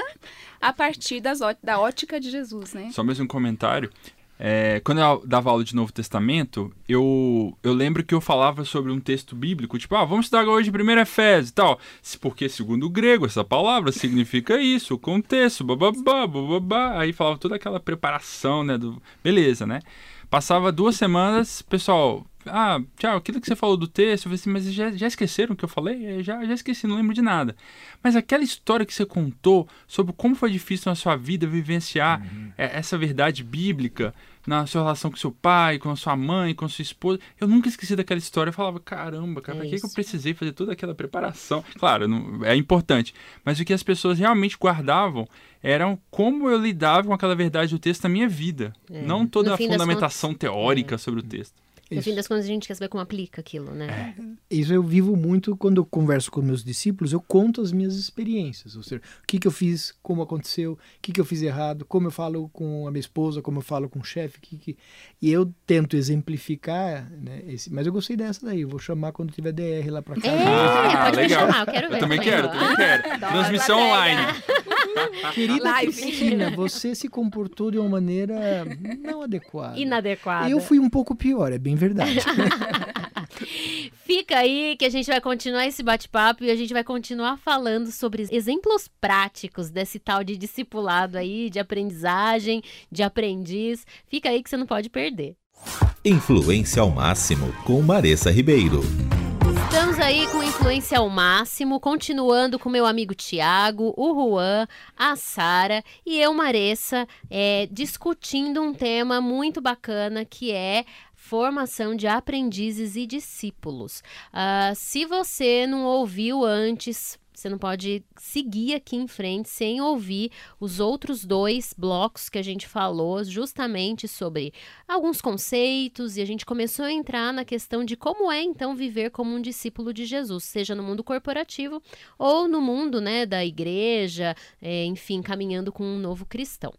a partir das, da ótica de Jesus, né? Só mais um comentário. É, quando eu dava aula de Novo Testamento, eu, eu lembro que eu falava sobre um texto bíblico, tipo, ah, vamos estudar hoje primeiro Efésios e tal. Porque, segundo o grego, essa palavra significa isso, o contexto, bababá, bababá. Aí falava toda aquela preparação, né? Do... Beleza, né? Passava duas semanas, pessoal, ah, tchau, aquilo que você falou do texto, eu falei assim, mas já, já esqueceram o que eu falei? Eu já, já esqueci, não lembro de nada. Mas aquela história que você contou sobre como foi difícil na sua vida vivenciar uhum. essa verdade bíblica na sua relação com seu pai, com a sua mãe, com a sua esposa, eu nunca esqueci daquela história. Eu falava, caramba, cara, é pra que, que eu precisei fazer toda aquela preparação? Claro, não, é importante, mas o que as pessoas realmente guardavam eram como eu lidava com aquela verdade do texto na minha vida, é. não toda a fundamentação contas, teórica é. sobre o texto. No fim das contas, a gente quer saber como aplica aquilo, né? É. Isso eu vivo muito quando eu converso com meus discípulos, eu conto as minhas experiências. Ou seja, o que, que eu fiz, como aconteceu, o que, que eu fiz errado, como eu falo com a minha esposa, como eu falo com o chefe. Que, que... E eu tento exemplificar, né? Esse... Mas eu gostei dessa daí, eu vou chamar quando tiver DR lá pra cá. É, ah, pode legal. me chamar, eu quero ver. Eu também quero, também quero. Transmissão online. Querida Live. Cristina, você se comportou de uma maneira não adequada. Inadequada. Eu fui um pouco pior, é bem verdade. Fica aí que a gente vai continuar esse bate-papo e a gente vai continuar falando sobre exemplos práticos desse tal de discipulado aí, de aprendizagem, de aprendiz. Fica aí que você não pode perder. Influência ao máximo com Maressa Ribeiro. Aí com influência ao máximo, continuando com meu amigo Tiago, o Juan, a Sara e eu, Maressa, é, discutindo um tema muito bacana que é formação de aprendizes e discípulos. Uh, se você não ouviu antes, você não pode seguir aqui em frente sem ouvir os outros dois blocos que a gente falou, justamente sobre alguns conceitos, e a gente começou a entrar na questão de como é então viver como um discípulo de Jesus, seja no mundo corporativo ou no mundo né, da igreja, é, enfim, caminhando com um novo cristão.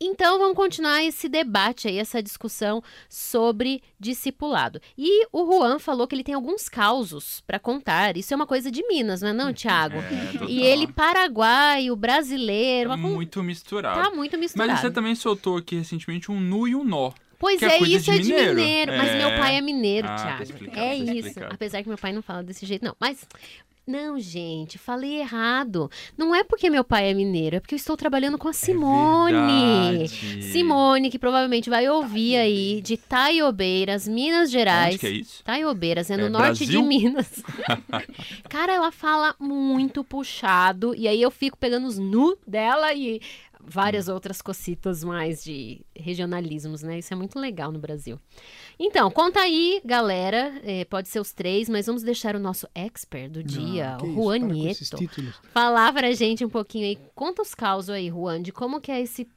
Então vamos continuar esse debate aí, essa discussão sobre discipulado. E o Juan falou que ele tem alguns causos para contar. Isso é uma coisa de Minas, não é não, Tiago? É. E ele paraguaio, brasileiro, Tá muito misturado. tá muito misturado. Mas você também soltou aqui recentemente um nu e um nó. Pois é é, isso de é de mineiro. mineiro. Mas É. meu pai é mineiro, Ah, tá Thiago. explicado, é tá isso. Apesar que meu pai não fala desse jeito, não. Mas. Não, gente, falei errado. Não é porque meu pai é mineiro, é porque eu estou trabalhando com a Simone. É. Simone, que provavelmente vai ouvir aí, de Taiobeiras, Minas Gerais. Onde que é isso? Taiobeiras, é no É norte Brasil? de Minas. Cara, ela fala muito puxado, e aí eu fico pegando os nu dela e várias outras cocitas mais de regionalismos, né? Isso é muito legal no Brasil. Então, conta aí, galera. é, pode ser os três, mas vamos deixar o nosso expert do dia, Não, o Juan Nieto, falar pra gente um pouquinho aí. Conta os causos aí, Juan, de como que é esse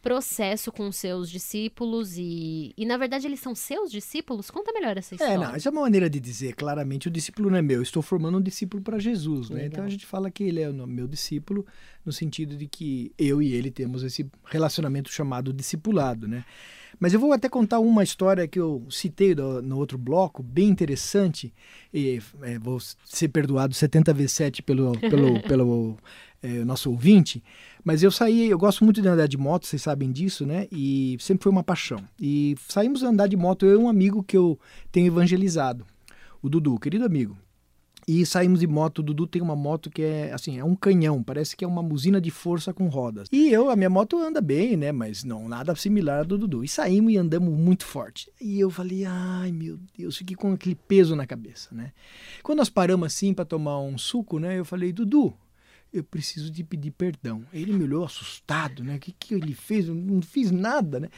processo com seus discípulos e, e na verdade eles são seus discípulos? Conta melhor essa história. É, não, essa é uma maneira de dizer, claramente, o discípulo não é meu, eu estou formando um discípulo para Jesus, né? Então a gente fala que ele é o meu discípulo, no sentido de que eu e ele temos esse relacionamento chamado discipulado, né? Mas eu vou até contar uma história que eu citei do- no outro bloco, bem interessante, e é, vou ser perdoado 70 vezes 7 pelo, pelo, pelo é, nosso ouvinte, mas eu saí, eu gosto muito de andar de moto, vocês sabem disso, né? E sempre foi uma paixão. E saímos a andar de moto, eu e um amigo que eu tenho evangelizado, o Dudu, querido amigo. E saímos de moto, o Dudu tem uma moto que é assim, é um canhão, parece que é uma usina de força com rodas. E eu, a minha moto anda bem, né, mas não nada similar do Dudu. E saímos e andamos muito forte. E eu falei: "Ai, meu Deus, fiquei com aquele peso na cabeça, né?" Quando nós paramos assim para tomar um suco, né, eu falei: "Dudu, eu preciso de pedir perdão. Ele me olhou assustado, né? O que, que ele fez? Eu não fiz nada, né?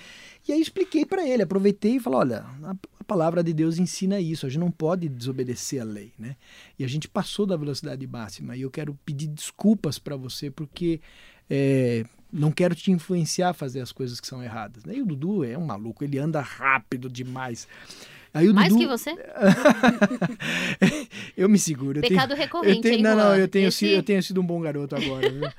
E aí expliquei para ele, aproveitei e falei: olha, a, palavra de Deus ensina isso, a gente não pode desobedecer a lei, né? E a gente passou da velocidade máxima e eu quero pedir desculpas para você porque é, não quero te influenciar a fazer as coisas que são erradas. né? E o Dudu é um maluco, ele anda rápido demais. Aí o Mais Dudu, que você? eu me seguro. eu tenho- Pecado recorrente, eu tenho, hein, não, não, eu tenho, Esse- sido, eu tenho sido um bom garoto agora, viu?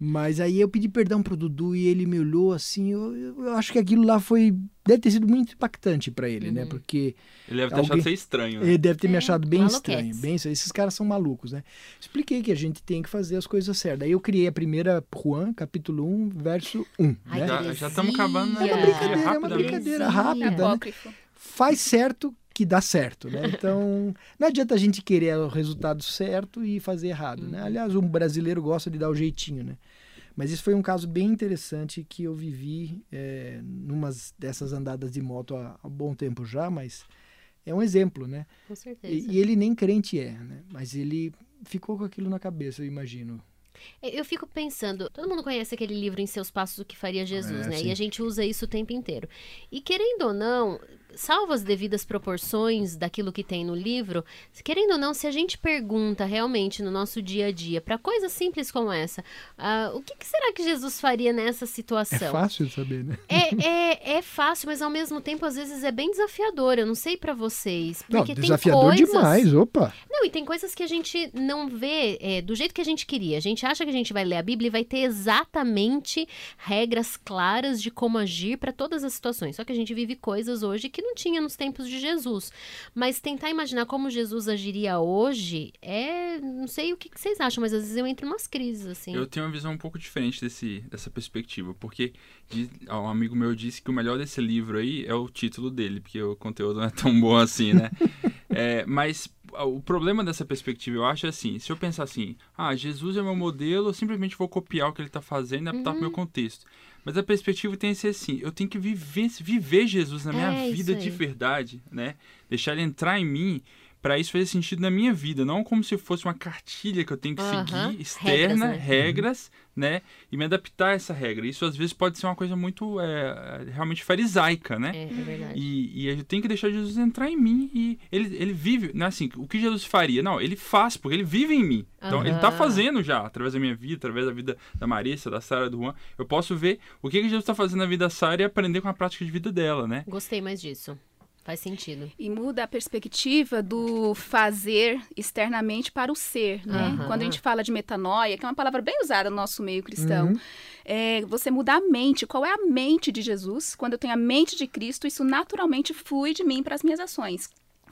Mas aí eu pedi perdão pro Dudu e ele me olhou assim, eu, eu- acho que aquilo lá foi, deve ter sido muito impactante para ele, né? Uhum. Porque Ele deve ter Alguém- achado ser estranho. né? ele deve ter me É, achado bem estranho, bem esses caras são malucos, né? Expliquei que a gente tem que fazer as coisas certas. Aí eu criei a primeira Juan, capítulo 1, verso 1, Ai, né? Já- estamos acabando na É uma brincadeira, é uma brincadeira rápida, né? Faz certo que dá certo, né? Então, não adianta a gente querer o resultado certo e fazer errado, né? Aliás, um brasileiro gosta de dar o jeitinho, né? Mas isso foi um caso bem interessante que eu vivi é, numas dessas andadas de moto há, há bom tempo já, mas é um exemplo, né? Com certeza. E, e ele nem crente é, né? Mas ele ficou com aquilo na cabeça, eu imagino. Eu fico pensando, todo mundo conhece aquele livro Em Seus Passos o que faria Jesus, É, né? sim. E a gente usa isso o tempo inteiro. E querendo ou não, salvo as devidas proporções daquilo que tem no livro, querendo ou não, se a gente pergunta realmente no nosso dia a dia, para coisas simples como essa, ah, o que, que será que Jesus faria nessa É situação? fácil de saber, né? É, é, é fácil, mas ao mesmo tempo, às vezes é bem desafiador. Eu não sei pra vocês. Não, Porque tem desafiador coisas... demais, opa! Não, e tem coisas que a gente não vê é, do jeito que a gente queria. A gente acha que a gente vai ler a Bíblia e vai ter exatamente regras claras de como agir para todas as situações. Só que a gente vive coisas hoje que não tinha nos tempos de Jesus. Mas tentar imaginar como Jesus agiria hoje é. Não sei o que, que vocês acham, mas às vezes eu entro em umas crises, assim. Eu tenho uma visão um pouco diferente desse, dessa perspectiva, porque diz- ó, um amigo meu disse que o melhor desse livro aí é o título dele, porque o conteúdo não é tão bom assim, né? É, mas o problema dessa perspectiva, eu acho, é assim, se eu pensar assim, ah, Jesus é meu modelo, eu simplesmente vou copiar o que ele está fazendo e adaptar para o meu contexto. Mas a perspectiva tem que ser assim, eu tenho que viver, viver Jesus na minha É, vida de verdade, né? Deixar ele entrar em mim para isso fazer sentido na minha vida, não como se fosse uma cartilha que eu tenho que Aham. seguir, externa, Regras, né? regras, né? E me adaptar a essa regra. Isso às vezes pode ser uma coisa muito é, realmente farisaica, né? É, é verdade. E, e eu tenho que deixar Jesus entrar em mim e ele, ele vive, não é assim, o que Jesus faria? Não, ele faz, porque ele vive em mim. Então, ele tá Aham. fazendo já, através da minha vida, através da vida da Marissa, da Sara, do Juan. Eu posso ver o que, que Jesus tá fazendo na vida da Sara e aprender com a prática de vida dela, né? Gostei mais disso. Faz sentido. E muda a perspectiva do fazer externamente para o ser, né? Aham. Quando a gente fala de metanoia, que é uma palavra bem usada no nosso meio cristão, Uhum. é você mudar a mente. Qual é a mente de Jesus? Quando eu tenho a mente de Cristo, isso naturalmente flui de mim para as minhas ações.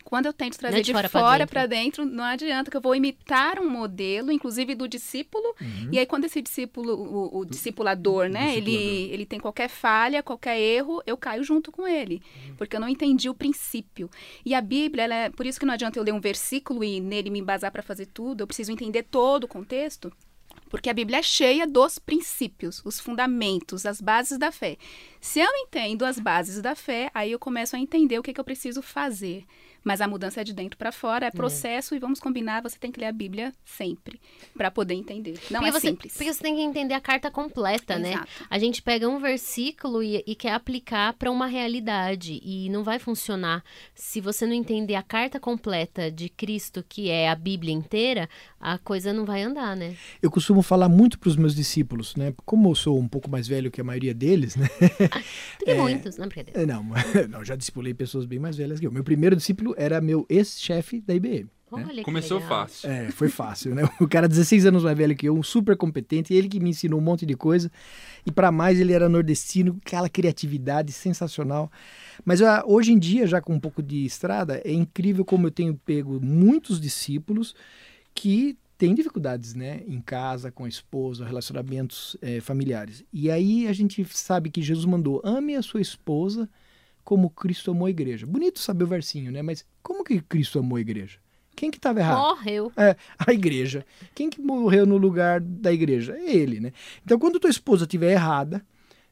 Quando eu tento trazer é de, de fora fora dentro. para dentro, não adianta que eu vou imitar um modelo, inclusive do discípulo. Uhum. E aí, quando esse discípulo, o, o discipulador, né, Ele, discipulador. ele tem qualquer falha, qualquer erro, eu caio junto com ele. Porque eu não entendi o princípio. E a Bíblia, ela é, por isso que não adianta eu ler um versículo e nele me embasar para fazer tudo, eu preciso entender todo o contexto. Porque a Bíblia é cheia dos princípios, os fundamentos, as bases da fé. Se eu entendo as bases da fé, aí eu começo a entender o que, que eu preciso fazer. Mas a mudança é de dentro para fora, é processo e vamos combinar, você tem que ler a Bíblia sempre para poder entender. Não porque é você, simples. Porque você tem que entender a carta completa, né? Exato. A gente pega um versículo e, e quer aplicar para uma realidade e não vai funcionar se você não entender a carta completa de Cristo, que é a Bíblia inteira, a coisa não vai andar, né? Eu costumo falar muito para os meus discípulos, né? Como eu sou um pouco mais velho que a maioria deles, né? Tem muitos, não brincadeira. É, Não, não, já discipulei pessoas bem mais velhas que eu. Meu primeiro discípulo era meu ex-chefe da IBM. Que Começou legal. fácil. É, foi fácil, né? O cara 16 anos mais velho que eu, um super competente, ele que me ensinou um monte de coisa. E para mais ele era nordestino, aquela criatividade sensacional. Mas ah, hoje em dia, já com um pouco de estrada, é incrível como eu tenho pego muitos discípulos que têm dificuldades, né? Em casa, com a esposa, relacionamentos eh, familiares. E aí a gente sabe que Jesus mandou: ame a sua esposa como Cristo amou a igreja. Bonito saber o versinho, né? Mas como que Cristo amou a igreja? Quem que estava errado? Morreu. É, a igreja. Quem que morreu no lugar da igreja? É ele, né? Então, quando tua esposa estiver errada,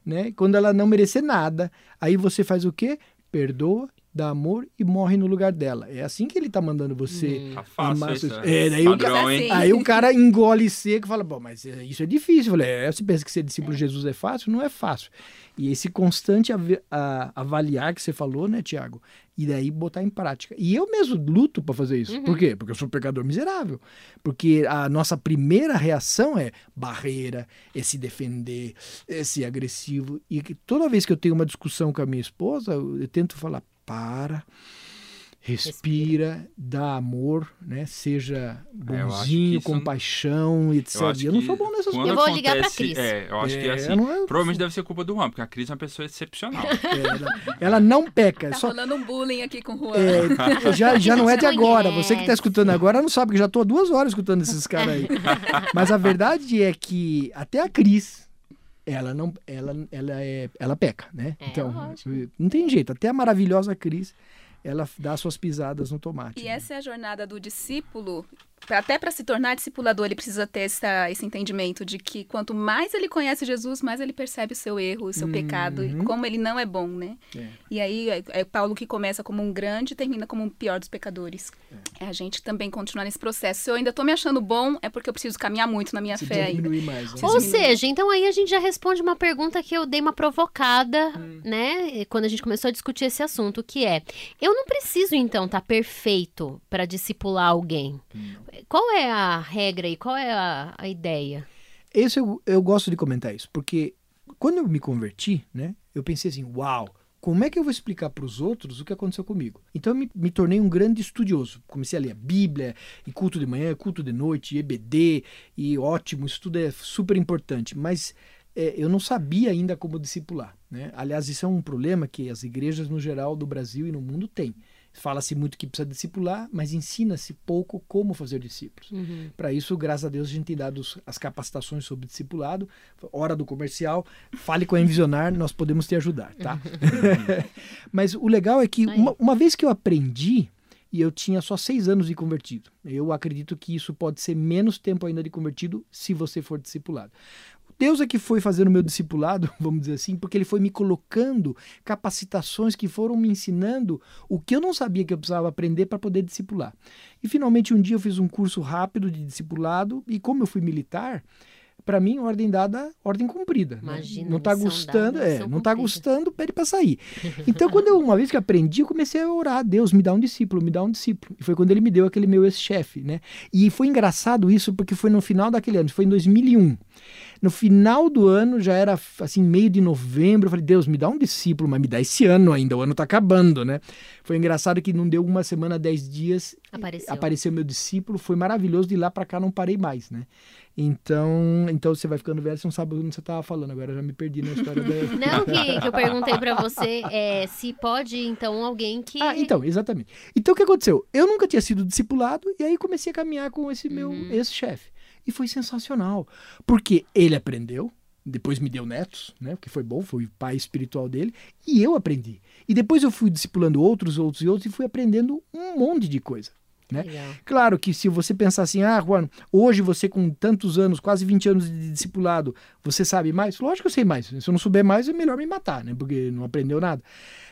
né? Quando ela não merecer nada, aí você faz o quê? Perdoa, dá amor e morre no lugar dela. É assim que ele tá mandando você Tá fácil amar isso. seus- É, daí o Padrão, cara- hein? Aí o cara engole seco e fala, bom, mas é, isso é difícil. Eu falei, é, você pensa que ser discípulo de Jesus é fácil? Não é fácil. E esse constante ave- a- avaliar que você falou, né, Tiago? E daí botar em prática. E eu mesmo luto para fazer isso. Por quê? Porque eu sou um pecador miserável. Porque a nossa primeira reação é barreira, é se defender, é ser agressivo. E toda vez que eu tenho uma discussão com a minha esposa, eu, eu tento falar, para, respira, dá amor, né? Seja É, bonzinho, compaixão, etc. Eu, Eu não sou bom nessas quando Eu vou ligar pra acontece- Cris. É, eu acho que É, assim, não é- provavelmente deve ser culpa do Juan, porque a Cris é uma pessoa excepcional. Ela, ela não peca. Tá só, rolando um bullying aqui com o Juan. é, já, já não é de agora. Você que está escutando agora não sabe que já estou há duas horas escutando esses caras aí. Mas a verdade é que até a Cris, ela não, ela, ela é, ela peca, né? É, então lógico. não tem jeito. Até a maravilhosa Cris, ela dá suas pisadas no tomate. E essa é a jornada do discípulo. Até para se tornar discipulador, ele precisa ter essa, esse entendimento de que quanto mais ele conhece Jesus, mais ele percebe o seu erro, o seu pecado e como ele não é bom, né? É. E aí é, é Paulo que começa como um grande e termina como um pior dos pecadores. É. a gente também continuar nesse processo. Se eu ainda tô me achando bom, é porque eu preciso caminhar muito na minha Se fé ainda. diminuir mais. né? Ou diminuir. seja, então aí a gente já responde uma pergunta que eu dei uma provocada, Hum. né? Quando a gente começou a discutir esse assunto, que é: eu não preciso então estar perfeito para discipular alguém. Qual é a regra e qual é a, a ideia? Esse eu, eu gosto de comentar isso, porque quando eu me converti, né, eu pensei assim, uau, como é que eu vou explicar para os outros o que aconteceu comigo? Então eu me, me tornei um grande estudioso. Comecei a ler a Bíblia, e culto de manhã, culto de noite, EBD, e ótimo, isso tudo é super importante, mas é, eu não sabia ainda como discipular. Né? Aliás, isso é um problema que as igrejas no geral do Brasil e no mundo têm. Fala-se muito que precisa discipular, mas ensina-se pouco como fazer discípulos. Para isso, graças a Deus, a gente tem dado as capacitações sobre discipulado. Hora do comercial, fale com a Envisionar, nós podemos te ajudar, tá? Mas o legal é que uma, uma vez que eu aprendi, e eu tinha só seis anos de convertido, eu acredito que isso pode ser menos tempo ainda de convertido se você for discipulado. Deus é que foi fazendo o meu discipulado, vamos dizer assim, porque ele foi me colocando capacitações que foram me ensinando o que eu não sabia que eu precisava aprender para poder discipular. E finalmente um dia eu fiz um curso rápido de discipulado e como eu fui militar, para mim, ordem dada, ordem cumprida. né? Imagina, não tá missão gostando, dada, é, não tá cumprida. gostando, pede para sair. Então, quando eu, uma vez que aprendi, eu comecei a orar, Deus, me dá um discípulo, me dá um discípulo. E foi quando ele me deu aquele meu ex-chefe, né? E foi engraçado isso, porque foi no final daquele ano, foi em 2001. No final do ano, já era assim, meio de novembro, eu falei, Deus, me dá um discípulo, mas me dá esse ano ainda, o ano tá acabando, né? Foi engraçado que não deu uma semana, dez dias, Apareceu. apareceu meu discípulo, foi maravilhoso, de lá para cá não parei mais, né? Então, então você vai ficando velho, você não sabe onde você tava falando, agora eu já me perdi na história da... Não, que, que eu perguntei pra você é se pode, então, alguém que. Ah, então, exatamente. Então o que aconteceu? Eu nunca tinha sido discipulado e aí comecei a caminhar com esse meu Uhum. ex-chefe. E foi sensacional, porque ele aprendeu, depois me deu netos, né? Porque foi bom, foi o pai espiritual dele, e eu aprendi. E depois eu fui discipulando outros, outros e outros e fui aprendendo um monte de coisa. né? Legal. Claro que se você pensar assim, ah, Juan, hoje você com tantos anos, quase 20 anos de discipulado, você sabe mais? Lógico que eu sei mais. Se eu não souber mais, é melhor me matar, né? Porque não aprendeu nada.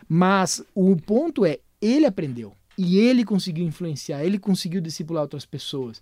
Mas o ponto é, ele aprendeu. E ele conseguiu influenciar, ele conseguiu discipular outras pessoas.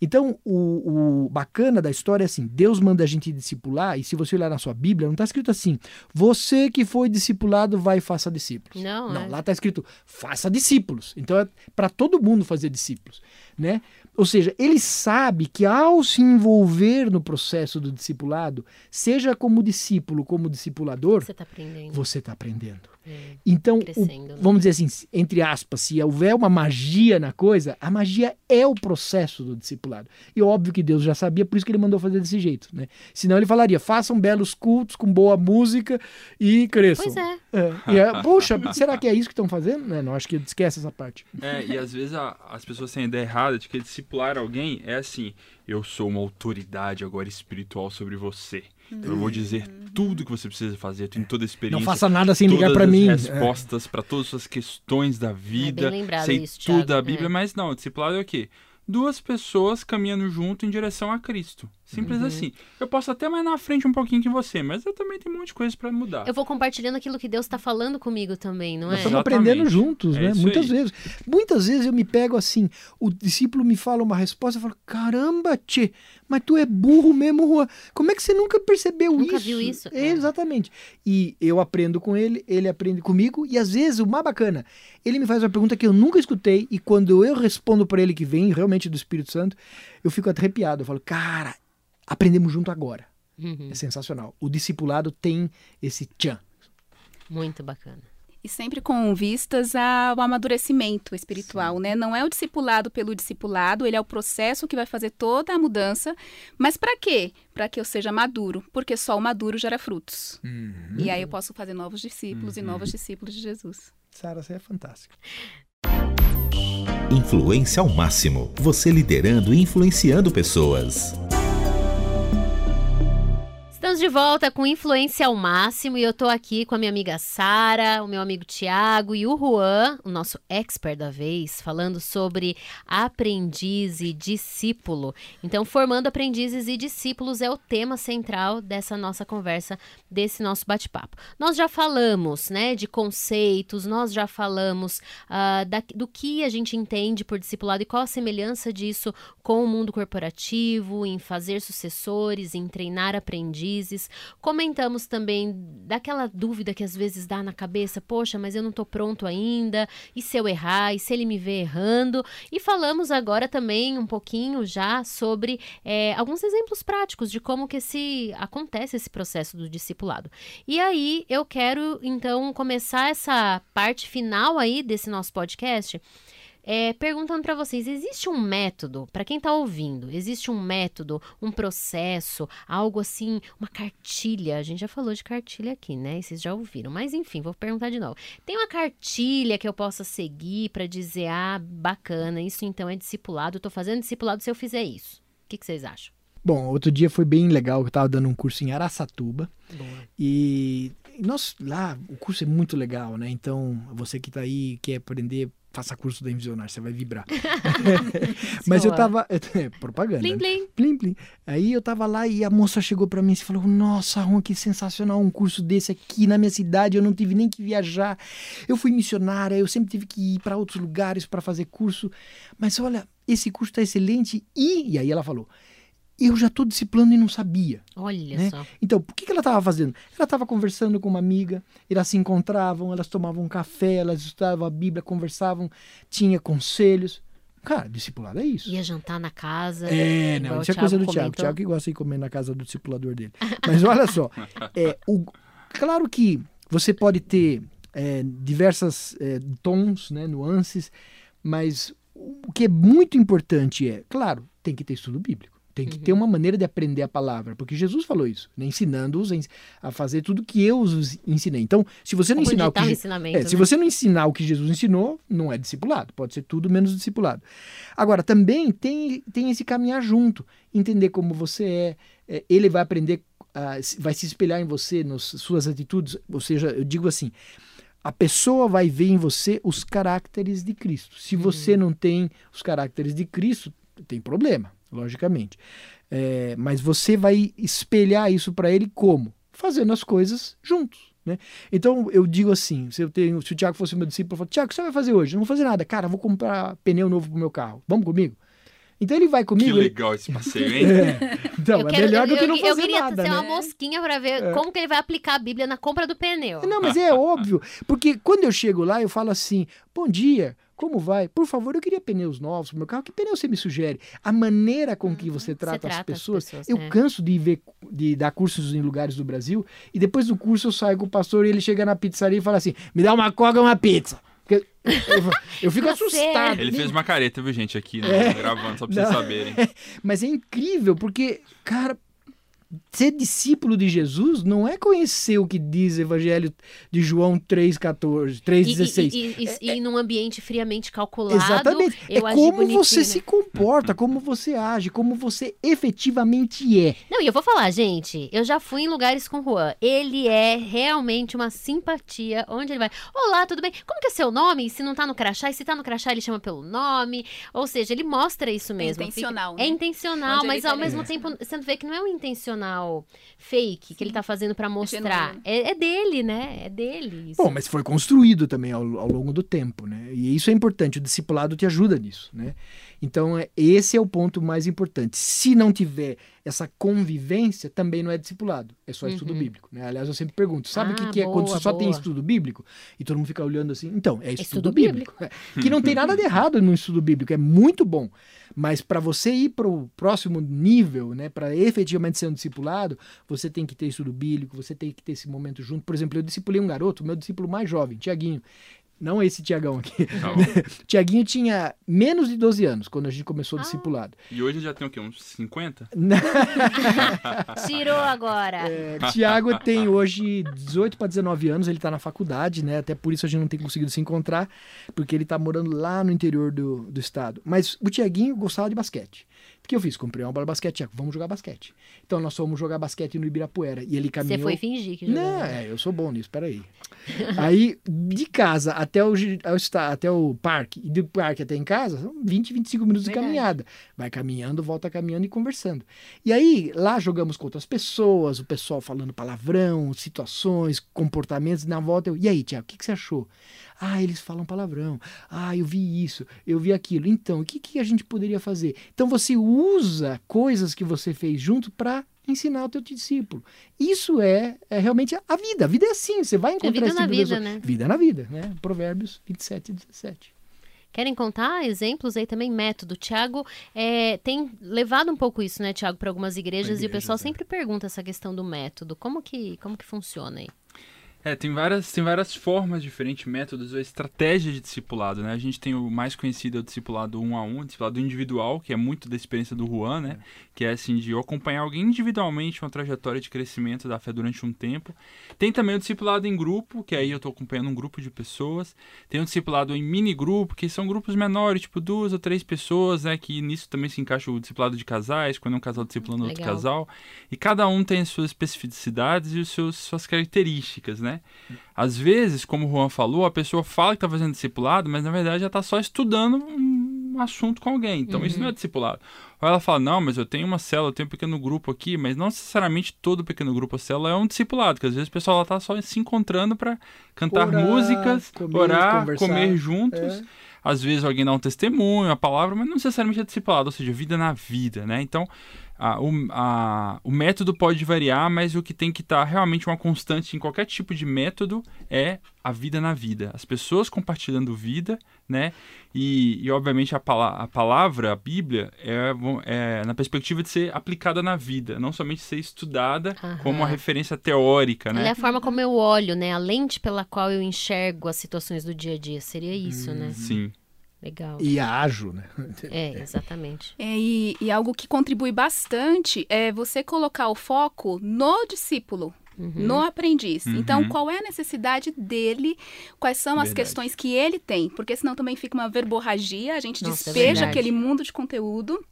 Então, o, o bacana da história é assim: Deus manda a gente discipular, e se você olhar na sua Bíblia, não está escrito assim, você que foi discipulado, vai e faça discípulos. Não, Não, é. lá está escrito, faça discípulos. Então é para todo mundo fazer discípulos, né? Ou seja, ele sabe que ao se envolver no processo do discipulado, seja como discípulo, como discipulador, Você tá aprendendo. você está aprendendo. É, Então, o- né? vamos dizer assim, entre aspas, se houver uma magia na coisa, a magia é o processo do discipulado. E óbvio que Deus já sabia, por isso que ele mandou fazer desse jeito, né? Senão ele falaria, façam belos cultos com boa música e cresçam. Pois é. É, e é, poxa, será que é isso que estão fazendo? Né, não, acho que esquece essa parte. É, e às vezes a- as pessoas têm a ideia errada de que discipular alguém é assim: eu sou uma autoridade agora espiritual sobre você. Então eu vou dizer tudo que você precisa fazer, eu tenho toda a experiência. Não faça nada sem ligar para as mim. É. respostas para todas as suas questões da vida. lembrado sei isso, tudo Thiago, da Bíblia, é. mas não, discipulado é o quê? Duas pessoas caminhando junto em direção a Cristo. Simples Uhum. assim. Eu posso até mais na frente um pouquinho que você, mas eu também tenho um monte de coisa para mudar. Eu vou compartilhando aquilo que Deus tá falando comigo também, não Nós é? estamos Exatamente. aprendendo juntos, É né? Muitas aí. vezes. Muitas vezes eu me pego assim, o discípulo me fala uma resposta, eu falo, caramba, tchê, mas tu é burro mesmo, Juan. Como é que você nunca percebeu Nunca isso? viu isso? É, É. Exatamente. E eu aprendo com ele, ele aprende comigo, e às vezes o mais bacana, ele me faz uma pergunta que eu nunca escutei, e quando eu respondo para ele que vem realmente do Espírito Santo, eu fico arrepiado. Eu falo, cara, aprendemos junto agora. Uhum, É sensacional. O discipulado tem esse tchan. Muito bacana. E sempre com vistas ao amadurecimento espiritual, né? Não é o discipulado pelo discipulado, ele é o processo que vai fazer toda a mudança. Mas para quê? Para que eu seja maduro, porque só o maduro gera frutos. E aí eu posso fazer novos discípulos e novos discípulos de Jesus. Sara, você é fantástica. Influência ao máximo. Você liderando e influenciando pessoas. Estamos de volta com Influência ao Máximo e eu tô aqui com a minha amiga Sara, o meu amigo Tiago e o Juan, o nosso expert da vez, falando sobre aprendiz e discípulo. Então, formando aprendizes e discípulos é o tema central dessa nossa conversa, desse nosso bate-papo. Nós já falamos, né, de conceitos, nós já falamos ah, da- do que a gente entende por discipulado e qual a semelhança disso com o mundo corporativo, em fazer sucessores, em treinar aprendizes. Comentamos também daquela dúvida que às vezes dá na cabeça, poxa, mas eu não tô pronto ainda, e se eu errar, e se ele me vê errando? E falamos agora também um pouquinho já sobre é, alguns exemplos práticos de como que esse, acontece esse processo do discipulado. E aí eu quero então começar essa parte final aí desse nosso podcast é, perguntando para vocês: existe um método, para quem está ouvindo, existe um método, um processo, algo assim, uma cartilha? A gente já falou de cartilha aqui, né? E vocês já ouviram, mas enfim, vou perguntar de novo. Tem uma cartilha que eu possa seguir para dizer: ah, bacana, isso então é discipulado, eu tô fazendo discipulado se eu fizer isso? O que, que vocês acham? Bom, outro dia foi bem legal, eu estava dando um curso em Araçatuba Boa. e nós lá, o curso é muito legal, né? Então, você que tá aí quer aprender, faça curso da Invisionária, você vai vibrar. Mas eu tava, é, propaganda. Plim, né? plim. Plim, plim. Aí eu tava lá e a moça chegou pra mim e falou: Nossa, Ron, que sensacional um curso desse aqui na minha cidade. Eu não tive nem que viajar. Eu fui missionária, eu sempre tive que ir para outros lugares para fazer curso. Mas olha, esse curso tá excelente. E, e aí ela falou: eu já estou discipulando e não sabia. Olha né? só. Então, por que, que ela estava fazendo? Ela estava conversando com uma amiga, elas se encontravam, elas tomavam café, elas estudavam a Bíblia, conversavam, tinha conselhos. Cara, discipulado é isso. Ia jantar na casa. É, não, o isso é coisa do Tiago. Tiago que gosta de comer na casa do discipulador dele. Mas olha só, é, o, claro que você pode ter é, diversas é, tons, né, nuances, mas o que é muito importante é, claro, tem que ter estudo bíblico. Tem que Uhum. ter uma maneira de aprender a palavra, porque Jesus falou isso, né, ensinando-os a fazer tudo que eu os ensinei. Então, se você não Onde ensinar o que o é, se né? você não ensinar o que Jesus ensinou, não é discipulado. Pode ser tudo menos discipulado. Agora, também tem, tem esse caminhar junto. Entender como você é. é, ele vai aprender, ah, se- vai se espelhar em você, nas suas atitudes. Ou seja, eu digo assim. A pessoa vai ver em você os caracteres de Cristo. Se Uhum. você não tem os caracteres de Cristo, tem problema, logicamente. É, mas você vai espelhar isso para ele como? Fazendo as coisas juntos. Né? Então eu digo assim: se, eu tenho, se o Tiago fosse meu discípulo, eu falo, Tiago, o que você vai fazer hoje? Eu Não vou fazer nada. Cara, vou comprar pneu novo pro meu carro. Vamos comigo? Então ele vai Que comigo. ele- legal esse passeio, hein? É, então, Eu é quero- melhor do eu- que não fazer eu queria nada. ser né? uma mosquinha pra ver como que ele vai aplicar a Bíblia na compra do pneu. Não, mas é óbvio, porque quando eu chego lá, eu falo assim: bom dia, como vai? Por favor, eu queria pneus novos pro meu carro. Que pneu você me sugere? A maneira com que você trata, as trata as pessoas. pessoas, eu é. canso de ver, de dar cursos em lugares do Brasil, e depois do curso eu saio com o pastor e ele chega na pizzaria e fala assim: me dá uma coca e uma pizza. Porque eu, eu fico Tá assustado. Ele fez uma careta, viu, gente, aqui, né? Gravando, só pra vocês Não. saberem. Mas é incrível, porque, cara, ser discípulo de Jesus não é conhecer o que diz o Evangelho de João 3,14, E, 3,16. e, e, e, e num ambiente friamente calculado. Exatamente. Eu é como bonitinho, você se comporta, como você age, como você efetivamente é. Não, e eu vou falar, gente, eu já fui em lugares com o Juan. Ele é realmente uma simpatia onde ele vai. Olá, tudo bem? Como que é seu nome? Se não tá no crachá, e se tá no crachá, ele chama pelo nome. Ou seja, ele mostra isso mesmo. intencional, Fica- É né? intencional, Onde mas ao tá mesmo tempo você vê que não é um intencional fake que ele tá fazendo pra mostrar. genuíno. É, é dele, né? É dele. Isso. Bom, mas foi construído também ao, ao longo do tempo, né? E isso é importante, o discipulado te ajuda nisso, né? Então, é, esse é o ponto mais importante. Se não tiver essa convivência, também não é discipulado, é só estudo Uhum. bíblico, né? Aliás, eu sempre pergunto, sabe o que, Ah, que é quando boa, você só tem boa. estudo bíblico? E todo mundo fica olhando assim, então, é estudo, estudo bíblico. É, que não tem nada de errado no estudo bíblico, é muito bom. Mas para você ir para o próximo nível, né, para efetivamente ser um discipulado, você tem que ter estudo bíblico, você tem que ter esse momento junto. Por exemplo, eu discipulei um garoto, meu discípulo mais jovem, Tiaguinho. Não esse Tiagão aqui. Tá. Tiaguinho tinha menos de 12 anos quando a gente começou o Ah. discipulado. E hoje já tem o quê? Uns 50? Tirou agora. É, Tiago tem hoje 18 para 19 anos, ele está na faculdade, né? Até por isso a gente não tem conseguido se encontrar, porque ele está morando lá no interior do, do estado. Mas o Tiaguinho gostava de basquete. O que eu fiz? Comprei uma bola de basquete, Tiago, vamos jogar basquete. Então nós fomos jogar basquete no Ibirapuera. E ele Você caminhou. foi fingir que jogou. Não, é, eu sou bom nisso, peraí. Aí, de casa até o, até o parque, e do parque até em casa, são 20, 25 minutos Verdade. de caminhada. Vai caminhando, volta caminhando e conversando. E aí, lá jogamos com outras pessoas, o pessoal falando palavrão, situações, comportamentos. Na volta, eu, e aí, Tiago, o que, que você achou? Ah, eles falam palavrão. Ah, eu vi isso, eu vi aquilo. Então, o que, que a gente poderia fazer? Então, você usa coisas que você fez junto para ensinar o teu discípulo. Isso é, é realmente a vida. A vida é assim, você vai encontrar vida esse na tipo vida, pessoa. né? Vida na vida, né? Provérbios 27 e 17. Querem contar exemplos aí também? Método. Tiago é, tem levado um pouco isso, né, Tiago, para algumas igrejas, e o pessoal é. sempre pergunta essa questão do método. Como que, como que funciona aí? É, tem várias, tem várias formas diferentes, métodos ou estratégias de discipulado, né? A gente tem o mais conhecido, é o discipulado um a um, o discipulado individual, que é muito da experiência do Juan, né? Que é assim, de eu acompanhar alguém individualmente uma trajetória de crescimento da fé durante um tempo. Tem também o discipulado em grupo, que aí eu tô acompanhando um grupo de pessoas. Tem o discipulado em mini grupo, que são grupos menores, tipo duas ou três pessoas, né? Que nisso também se encaixa o discipulado de casais, quando é um casal discipulando outro casal. E cada um tem as suas especificidades e os seus, suas características, né? Às vezes, como o Juan falou, a pessoa fala que está fazendo discipulado, mas na verdade já está só estudando um assunto com alguém. Então isso não é discipulado. Ou ela fala, não, mas eu tenho uma célula, eu tenho um pequeno grupo aqui, mas não necessariamente todo pequeno grupo ou célula é um discipulado, porque às vezes o pessoal está só se encontrando para cantar Orar, músicas, comer, orar, conversar. comer juntos. É. Às vezes alguém dá um testemunho, a palavra, mas não necessariamente é discipulado, ou seja, vida na vida, né? Então, a, o, a, o método pode variar, mas o que tem que estar tá realmente uma constante em qualquer tipo de método é a vida na vida. As pessoas compartilhando vida, né? E, e obviamente, a, pala a palavra, a Bíblia, é, é, na perspectiva de ser aplicada na vida, não somente ser estudada Aham. como uma referência teórica, né? Ela é a forma como eu olho, né? A lente pela qual eu enxergo as situações do dia a dia. Seria isso, hum, né? Sim. Legal. E ajo, né? É, exatamente. É, e, e algo que contribui bastante é você colocar o foco no discípulo, Uhum. no aprendiz. Uhum. Então, qual é a necessidade dele? Quais são as questões que ele tem? Porque senão também fica uma verborragia, a gente Nossa, é despeja é aquele mundo de conteúdo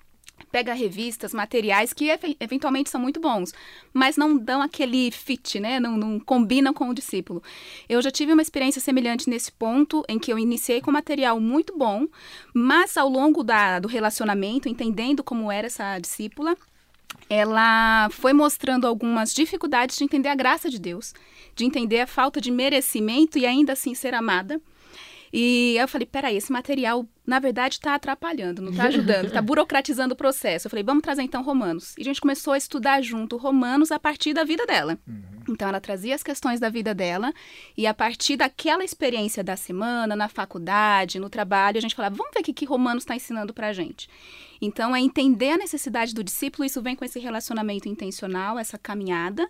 pega revistas, materiais que eventualmente são muito bons, mas não dão aquele fit, né? Não, não, combinam com o discípulo. Eu já tive uma experiência semelhante nesse ponto, em que eu iniciei com material muito bom, mas ao longo da, do relacionamento, entendendo como era essa discípula, ela foi mostrando algumas dificuldades de entender a graça de Deus, de entender a falta de merecimento e ainda assim ser amada. E eu falei, peraí, esse material, na verdade, está atrapalhando, não está ajudando, está burocratizando o processo. Eu falei, vamos trazer então Romanos. E a gente começou a estudar junto Romanos a partir da vida dela. Uhum. Então, ela trazia as questões da vida dela, e a partir daquela experiência da semana, na faculdade, no trabalho, a gente falava, vamos ver o que, que Romanos está ensinando para a gente. Então, é entender a necessidade do discípulo, isso vem com esse relacionamento intencional, essa caminhada,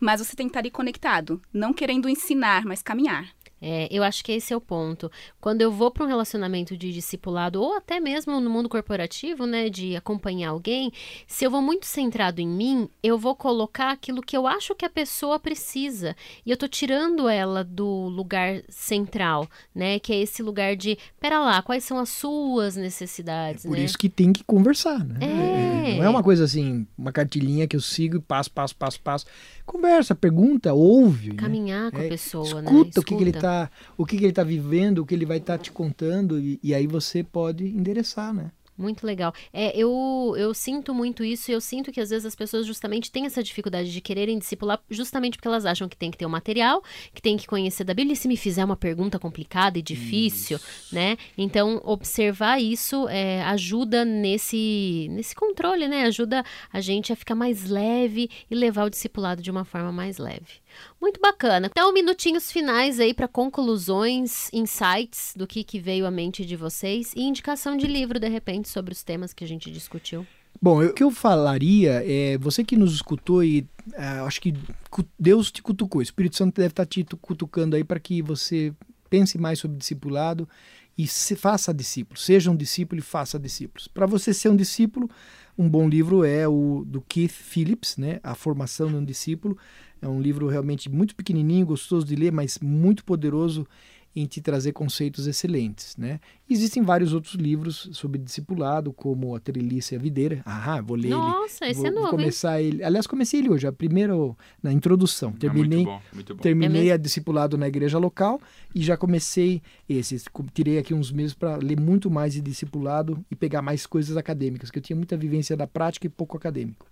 mas você tem que estar ali conectado, não querendo ensinar, mas caminhar. É, eu acho que esse é o ponto. Quando eu vou para um relacionamento de discipulado, ou até mesmo no mundo corporativo, né, de acompanhar alguém, se eu vou muito centrado em mim, eu vou colocar aquilo que eu acho que a pessoa precisa. E eu tô tirando ela do lugar central, né, que é esse lugar de, pera lá, quais são as suas necessidades, é por né? isso que tem que conversar, né? É. Não é uma coisa assim, uma cartilhinha que eu sigo e passo, passo, passo, passo. Conversa, pergunta, ouve. Né? Caminhar né? com a é, pessoa, escuta né? Escuta o que, que ele tá, o que, que ele tá vivendo, o que ele vai estar tá te contando, e, e aí você pode endereçar, né? Muito legal. É, eu, eu sinto muito isso e eu sinto que às vezes as pessoas justamente têm essa dificuldade de quererem discipular justamente porque elas acham que tem que ter o um material, que tem que conhecer da Bíblia. E se me fizer uma pergunta complicada e difícil, isso. né? Então, observar isso é, ajuda nesse, nesse controle, né? Ajuda a gente a ficar mais leve e levar o discipulado de uma forma mais leve. Muito bacana. Então, minutinhos finais aí para conclusões, insights do que, que veio à mente de vocês e indicação de livro, de repente, sobre os temas que a gente discutiu. Bom, o que eu falaria é você que nos escutou e uh, acho que Deus te cutucou, o Espírito Santo deve estar te cutucando aí para que você pense mais sobre discipulado e se faça discípulo, seja um discípulo e faça discípulos. Para você ser um discípulo, um bom livro é o do Keith Phillips, né, A Formação de um Discípulo. É um livro realmente muito pequenininho, gostoso de ler, mas muito poderoso em te trazer conceitos excelentes, né? Existem vários outros livros sobre discipulado, como A Treliça e a Videira. Ah, vou ler Nossa, ele. esse vou, é novo, vou começar hein? ele. Aliás, comecei ele hoje, a primeira na introdução. Terminei, é muito bom, muito bom. terminei é a discipulado na igreja local e já comecei esse. Tirei aqui uns meses para ler muito mais de discipulado e pegar mais coisas acadêmicas, que eu tinha muita vivência da prática e pouco acadêmico.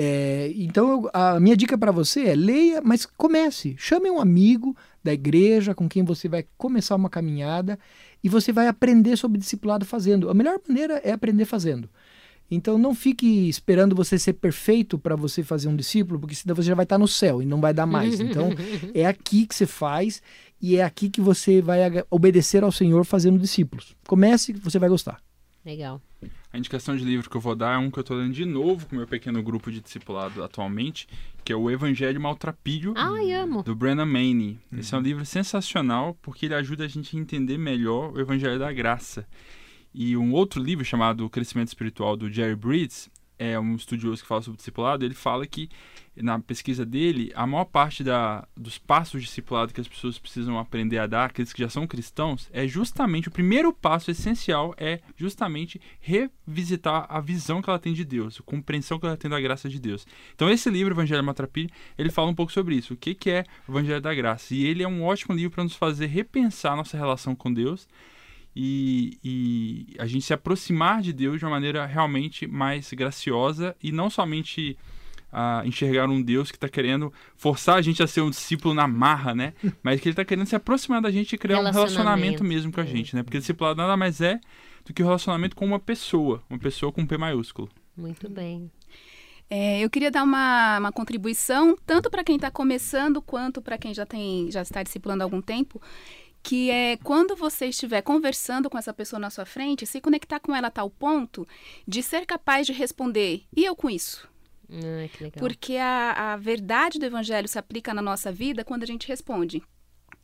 É, então, a minha dica para você é leia, mas comece. Chame um amigo da igreja com quem você vai começar uma caminhada e você vai aprender sobre discipulado fazendo. A melhor maneira é aprender fazendo. Então não fique esperando você ser perfeito para você fazer um discípulo, porque senão você já vai estar no céu e não vai dar mais. Então é aqui que você faz e é aqui que você vai obedecer ao Senhor fazendo discípulos. Comece, você vai gostar. Legal. A indicação de livro que eu vou dar é um que eu estou lendo de novo com o meu pequeno grupo de discipulado atualmente, que é o Evangelho Maltrapilho, Ai, amo. do Brennan Maney. Uhum. Esse é um livro sensacional porque ele ajuda a gente a entender melhor o Evangelho da Graça. E um outro livro chamado O Crescimento Espiritual, do Jerry Bridges, é um estudioso que fala sobre discipulado, ele fala que na pesquisa dele, a maior parte da, dos passos discipulado que as pessoas precisam aprender a dar, aqueles que já são cristãos, é justamente o primeiro passo essencial é justamente revisitar a visão que ela tem de Deus, a compreensão que ela tem da graça de Deus. Então esse livro, Evangelho Matrapilho, ele fala um pouco sobre isso, o que, que é o Evangelho da Graça. E ele é um ótimo livro para nos fazer repensar nossa relação com Deus e, e, a gente se aproximar de Deus de uma maneira realmente mais graciosa e não somente a enxergar um Deus que está querendo forçar a gente a ser um discípulo na marra, né? Mas que ele está querendo se aproximar da gente e criar um relacionamento mesmo com a gente, né? Porque discipulado nada mais é do que o um relacionamento com uma pessoa, uma pessoa com P maiúsculo. Muito bem. É, eu queria dar uma, uma contribuição, tanto para quem está começando, quanto para quem já, tem, já está discipulando há algum tempo, que é quando você estiver conversando com essa pessoa na sua frente, se conectar com ela a tal ponto de ser capaz de responder, e eu com isso? Ah, que legal. Porque a, a verdade do evangelho se aplica na nossa vida quando a gente responde.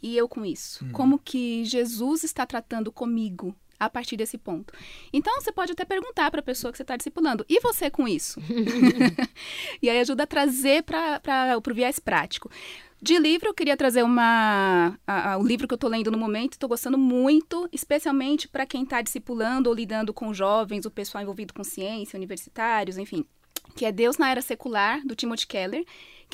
E eu com isso? Como que Jesus está tratando comigo a partir desse ponto? Então você pode até perguntar para a pessoa que você está discipulando: e você com isso? e aí ajuda a trazer para o viés prático. De livro, eu queria trazer uma, o livro que eu estou lendo no momento, estou gostando muito, especialmente para quem está discipulando ou lidando com jovens, o pessoal envolvido com ciência, universitários, enfim que é Deus na Era Secular, do Timothy Keller,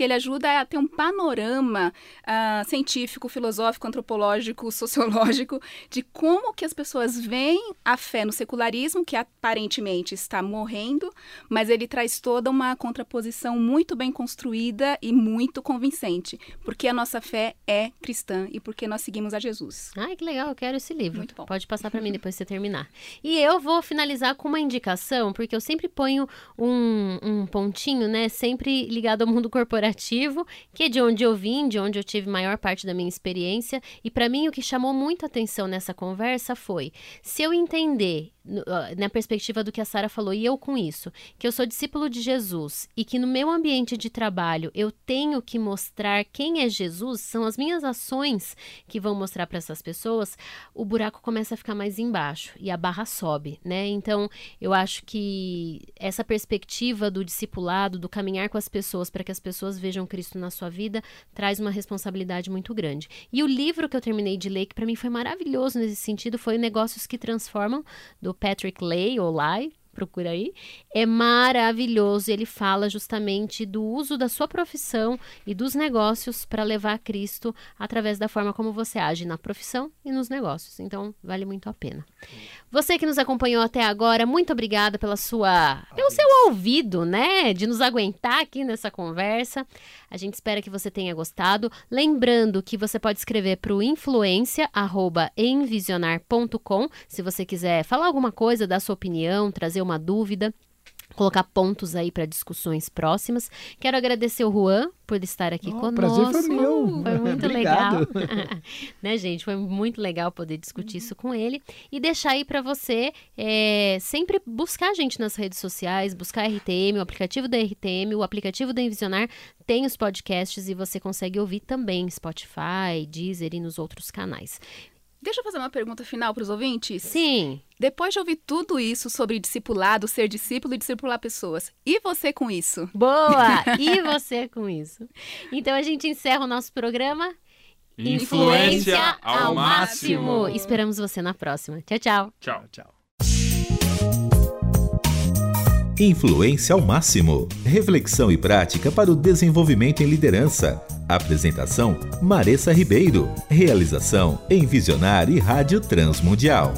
que ele ajuda a ter um panorama uh, científico, filosófico, antropológico, sociológico de como que as pessoas veem a fé no secularismo, que aparentemente está morrendo, mas ele traz toda uma contraposição muito bem construída e muito convincente, porque a nossa fé é cristã e porque nós seguimos a Jesus. Ai, que legal, eu quero esse livro. Muito bom. Pode passar para mim depois que você terminar. E eu vou finalizar com uma indicação, porque eu sempre ponho um, um pontinho, né, sempre ligado ao mundo corporativo corporativo, que é de onde eu vim, de onde eu tive maior parte da minha experiência. E para mim o que chamou muito atenção nessa conversa foi: se eu entender na perspectiva do que a Sara falou, e eu com isso, que eu sou discípulo de Jesus e que no meu ambiente de trabalho eu tenho que mostrar quem é Jesus, são as minhas ações que vão mostrar para essas pessoas, o buraco começa a ficar mais embaixo e a barra sobe, né? Então, eu acho que essa perspectiva do discipulado, do caminhar com as pessoas para que as pessoas vejam Cristo na sua vida, traz uma responsabilidade muito grande. E o livro que eu terminei de ler, que para mim foi maravilhoso nesse sentido, foi Negócios que Transformam, do Patrick Lay, ou Lai, procura aí, é maravilhoso. Ele fala justamente do uso da sua profissão e dos negócios para levar Cristo através da forma como você age na profissão e nos negócios. Então, vale muito a pena. Você que nos acompanhou até agora, muito obrigada pela sua, pelo seu ouvido, né, de nos aguentar aqui nessa conversa. A gente espera que você tenha gostado. Lembrando que você pode escrever para o influência@envisionar.com se você quiser falar alguma coisa, dar sua opinião, trazer uma dúvida colocar pontos aí para discussões próximas. Quero agradecer o Juan por estar aqui oh, conosco. Prazer foi meu. Foi muito legal. né, gente? Foi muito legal poder discutir isso com ele. E deixar aí para você é, sempre buscar a gente nas redes sociais, buscar a RTM, o aplicativo da RTM, o aplicativo da Envisionar tem os podcasts e você consegue ouvir também Spotify, Deezer e nos outros canais. Deixa eu fazer uma pergunta final para os ouvintes. Sim. Depois de ouvir tudo isso sobre discipulado, ser discípulo e discipular pessoas, e você com isso? Boa! E você com isso? Então a gente encerra o nosso programa. Influência, Influência ao, ao máximo. máximo. Esperamos você na próxima. Tchau, tchau. Tchau, tchau. Influência ao máximo. Reflexão e prática para o desenvolvimento em liderança. Apresentação: Maressa Ribeiro. Realização: Envisionar e Rádio Transmundial.